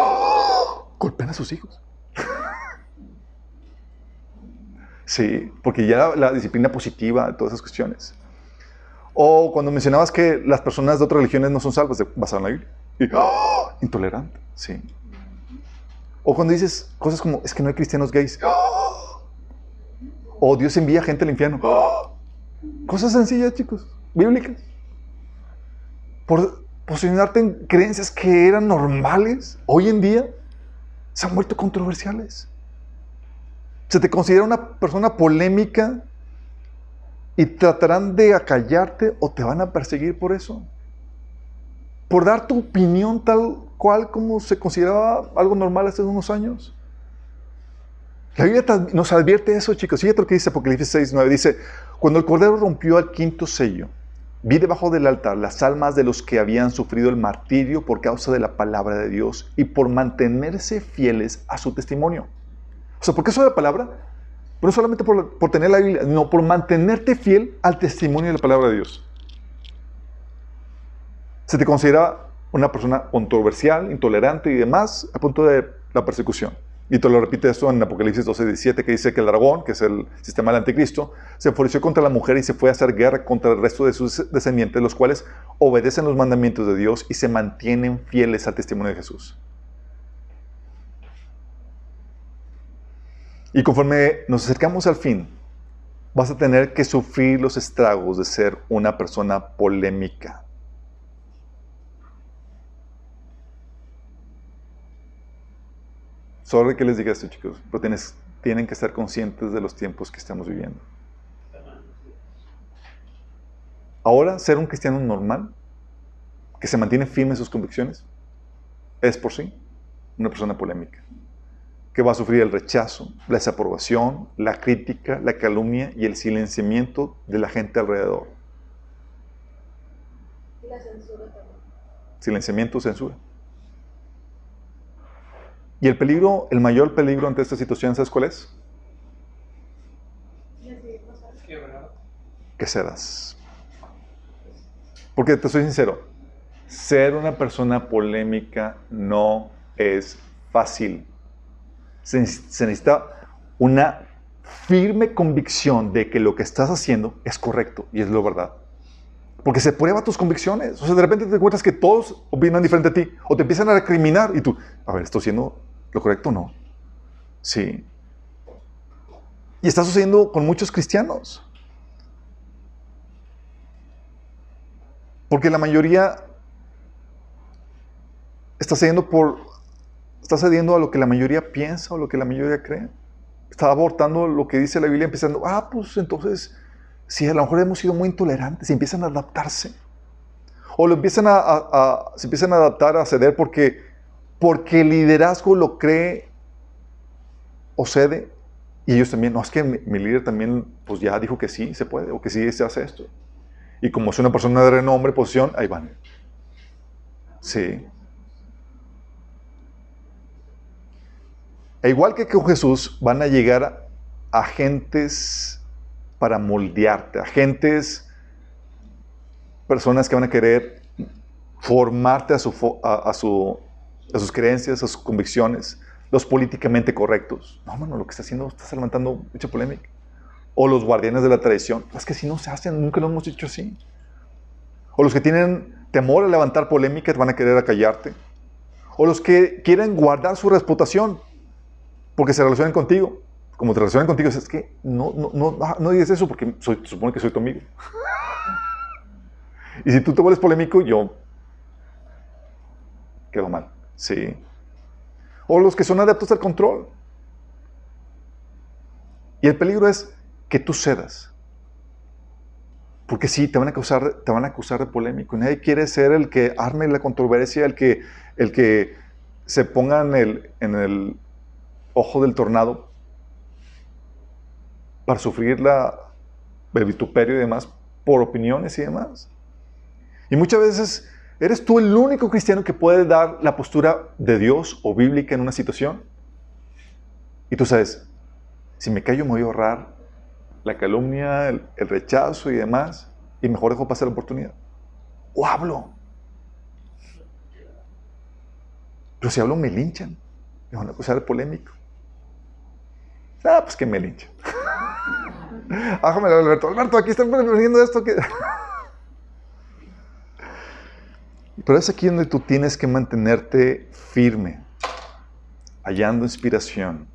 A: golpean a sus hijos. Sí, porque ya la, disciplina positiva, todas esas cuestiones. O cuando mencionabas que las personas de otras religiones no son salvas, basado en la Biblia. Y, ¡ah! Intolerante, sí. O cuando dices cosas como, es que no hay cristianos gays. O Dios envía gente al infierno. Cosas sencillas, chicos, bíblicas. Por, posicionarte en creencias que eran normales, hoy en día se han vuelto controversiales. Se te considera una persona polémica y tratarán de acallarte o te van a perseguir por eso. Por dar tu opinión tal cual como se consideraba algo normal hace unos años. La Biblia nos advierte eso, chicos. Fíjate lo que dice Apocalipsis 6, 9. Dice, cuando el Cordero rompió al quinto sello, Vi debajo del altar las almas de los que habían sufrido el martirio por causa de la palabra de Dios y por mantenerse fieles a su testimonio. O sea, ¿por qué la palabra? no solamente por, por tener la Biblia, no por mantenerte fiel al testimonio de la palabra de Dios. Se te considera una persona controversial, intolerante y demás a punto de la persecución. Y te lo repite esto en Apocalipsis 12, 17, que dice que el dragón, que es el sistema del anticristo, se enfureció contra la mujer y se fue a hacer guerra contra el resto de sus descendientes, los cuales obedecen los mandamientos de Dios y se mantienen fieles al testimonio de Jesús. Y conforme nos acercamos al fin, vas a tener que sufrir los estragos de ser una persona polémica. Sorry que les diga esto, chicos, pero tienes, tienen que estar conscientes de los tiempos que estamos viviendo. Ahora, ser un cristiano normal, que se mantiene firme en sus convicciones, es por sí una persona polémica, que va a sufrir el rechazo, la desaprobación, la crítica, la calumnia y el silenciamiento de la gente alrededor.
B: Y la censura también.
A: Silenciamiento, censura. Y el peligro, el mayor peligro ante esta situación, ¿sabes cuál es? Que cedas. Porque te soy sincero, ser una persona polémica no es fácil. Se, necesita una firme convicción de que lo que estás haciendo es correcto y es lo verdad. Porque se prueba tus convicciones. O sea, de repente te encuentras que todos opinan diferente a ti. O te empiezan a recriminar y tú, a ver, estoy siendo ¿Lo correcto o no? Sí. Y está sucediendo con muchos cristianos. Porque la mayoría está cediendo por está cediendo a lo que la mayoría piensa o lo que la mayoría cree. Está abortando lo que dice la Biblia empezando, ah, pues entonces si a lo mejor hemos sido muy intolerantes y empiezan a adaptarse. O lo empiezan a, se empiezan a adaptar, a ceder porque, porque el liderazgo lo cree o cede. Y ellos también, no, es que mi, líder también, pues ya dijo que sí se puede, o que sí se hace esto. Y como es una persona de renombre, posición, ahí van. Sí. E igual que con Jesús, van a llegar agentes para moldearte, agentes, personas que van a querer formarte a, su, a, su, a sus creencias, a sus convicciones, los políticamente correctos. No, mano, lo que está haciendo, estás levantando mucha polémica. O los guardianes de la tradición. Es que si no se hacen, nunca lo hemos hecho así. O los que tienen temor a levantar polémicas van a querer acallarte. O los que quieren guardar su reputación porque se relacionan contigo. Como te relacionan contigo, es que no, no, no, ah, no digas eso porque supone que soy tu amigo. y si tú te vuelves polémico, yo quedo mal. Sí. O los que son adeptos al control. Y el peligro es que tú cedas. Porque sí, te van a acusar, te van a acusar de polémico. Nadie quiere ser el que arme la controversia, el que, el que se ponga en el, en el ojo del tornado para sufrir la, el vituperio y demás por opiniones y demás. Y muchas veces eres tú el único cristiano que puede dar la postura de Dios o bíblica en una situación. Y tú sabes, si me callo me voy a ahorrar la calumnia, el, rechazo y demás, y mejor dejo pasar la oportunidad. O hablo. Pero si hablo me linchan, me van a acusar de polémico. Ah, pues que me linche. Ájame, Alberto. Alberto, aquí están poniendo esto. Que... Pero es aquí donde tú tienes que mantenerte firme, hallando inspiración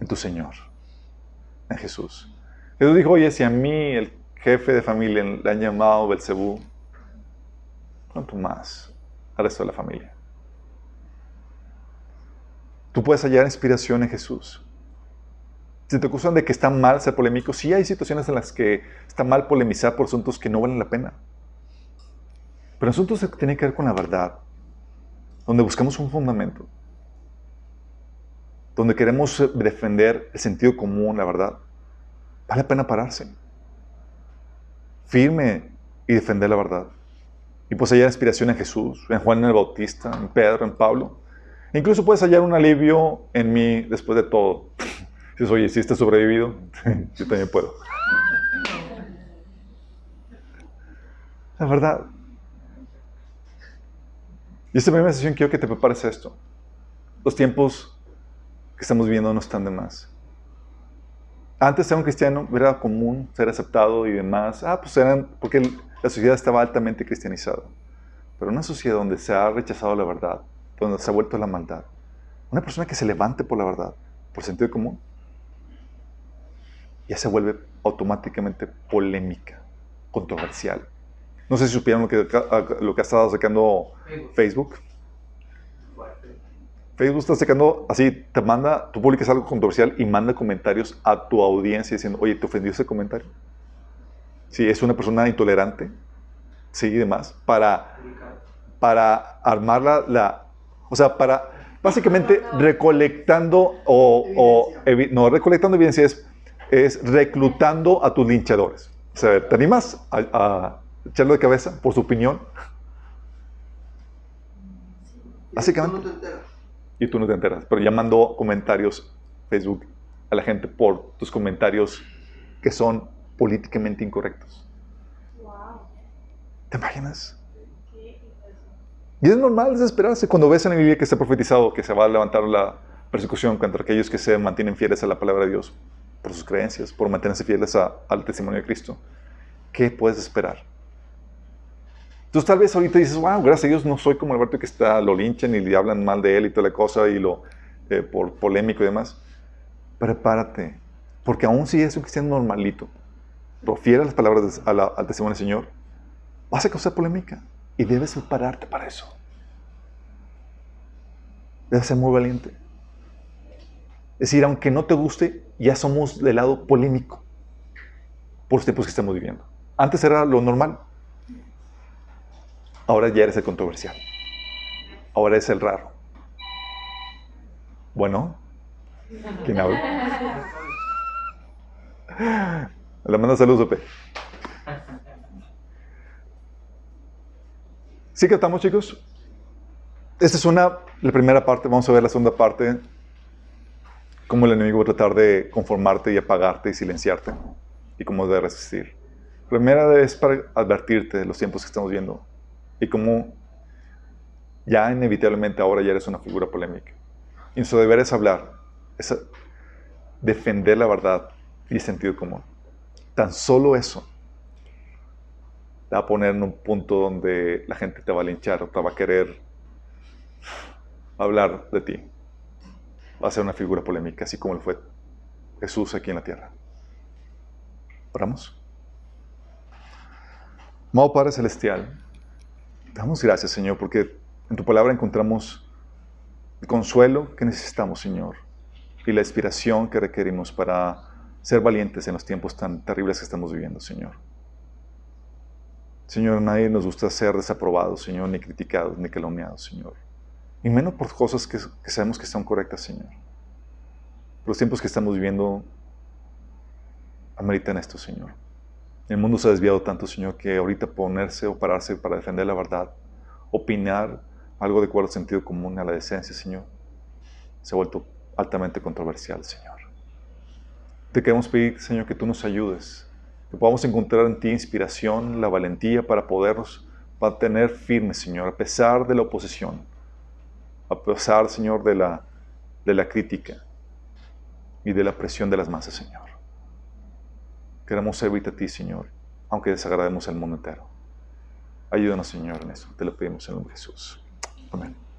A: en tu Señor, en Jesús. Jesús dijo, oye, si a mí, el jefe de familia, le han llamado Belcebú, ¿cuánto más al resto de la familia? Tú puedes hallar inspiración en Jesús. Si te acusan de que está mal ser polémico, sí hay situaciones en las que está mal polemizar por asuntos que no valen la pena. Pero asuntos que tienen que ver con la verdad, donde buscamos un fundamento, donde queremos defender el sentido común, la verdad, vale la pena pararse. Firme y defender la verdad. Y pues hallar inspiración en Jesús, en Juan el Bautista, en Pedro, en Pablo. incluso puedes hallar un alivio en mí después de todo. Dices, oye, si estás sobrevivido, yo también puedo. La verdad. Y esta primera sesión quiero que te prepares a esto. Los tiempos que estamos viviendo no están de más. Antes ser un cristiano era común ser aceptado y demás. Ah, pues eran, porque la sociedad estaba altamente cristianizada. Pero una sociedad donde se ha rechazado la verdad, donde se ha vuelto la maldad. Una persona que se levante por la verdad, por sentido común, ya se vuelve automáticamente polémica, controversial. No sé si supieron lo que, lo que ha estado sacando Facebook. Facebook está sacando, así, te manda, tú publicas algo controversial y manda comentarios a tu audiencia diciendo, oye, ¿te ofendió ese comentario? Si es una persona intolerante, sí, y demás, para, para armar la, la, o sea, para, básicamente, recolectando o, o no, recolectando evidencia es es reclutando a tus linchadores. O sea, ¿te animas a, echarlo de cabeza por su opinión? Básicamente. Y tú no te enteras. Pero ya mandó comentarios Facebook a la gente por tus comentarios que son políticamente incorrectos. ¿Te imaginas? Y es normal desesperarse cuando ves en la Biblia que está profetizado que se va a levantar la persecución contra aquellos que se mantienen fieles a la palabra de Dios por sus creencias, por mantenerse fieles al testimonio de Cristo. ¿Qué puedes esperar? Entonces tal vez ahorita dices, wow, gracias a Dios no soy como Alberto que está, lo linchan y le hablan mal de él y toda la cosa y lo, eh, por polémico y demás. Prepárate, porque aún si es un cristiano normalito, profiere las palabras al testimonio del Señor, vas a causar polémica y debes prepararte para eso. Debes ser muy valiente. Es decir, aunque no te guste, ya somos del lado polémico. por los tiempos que estamos viviendo. Antes era lo normal. Ahora ya eres el controversial. Ahora es el raro. Bueno, ¿quién habla? Le manda saludos, Ope. ¿Sí que estamos, chicos? Esta es una, la primera parte. Vamos a ver la segunda parte. Cómo el enemigo va a tratar de conformarte y apagarte y silenciarte. Y cómo de resistir. primera es para advertirte de los tiempos que estamos viendo. Y cómo ya inevitablemente ahora ya eres una figura polémica. Y nuestro deber es hablar. Es defender la verdad y el sentido común. Tan solo eso te va a poner en un punto donde la gente te va a linchar o te va a querer hablar de ti. Va a ser una figura polémica, así como lo fue Jesús aquí en la tierra. Oramos. Amado Padre Celestial, damos gracias, Señor, porque en tu palabra encontramos el consuelo que necesitamos, Señor, y la inspiración que requerimos para ser valientes en los tiempos tan terribles que estamos viviendo, Señor. Señor, nadie nos gusta ser desaprobados, Señor, ni criticados, ni calumniados, Señor. Y menos por cosas que, sabemos que son correctas, Señor. Los tiempos que estamos viviendo ameritan esto, Señor. El mundo se ha desviado tanto, Señor, que ahorita ponerse o pararse para defender la verdad, opinar algo de acuerdo al sentido común, a la decencia, Señor, se ha vuelto altamente controversial, Señor. Te queremos pedir, Señor, que tú nos ayudes, que podamos encontrar en ti inspiración, la valentía para podernos mantener firmes, Señor, a pesar de la oposición, a pesar, Señor, de la, de la crítica y de la presión de las masas, Señor. Queremos servirte a ti, Señor, aunque desagrademos al mundo entero. Ayúdanos, Señor, en eso. Te lo pedimos en nombre de Jesús. Amén.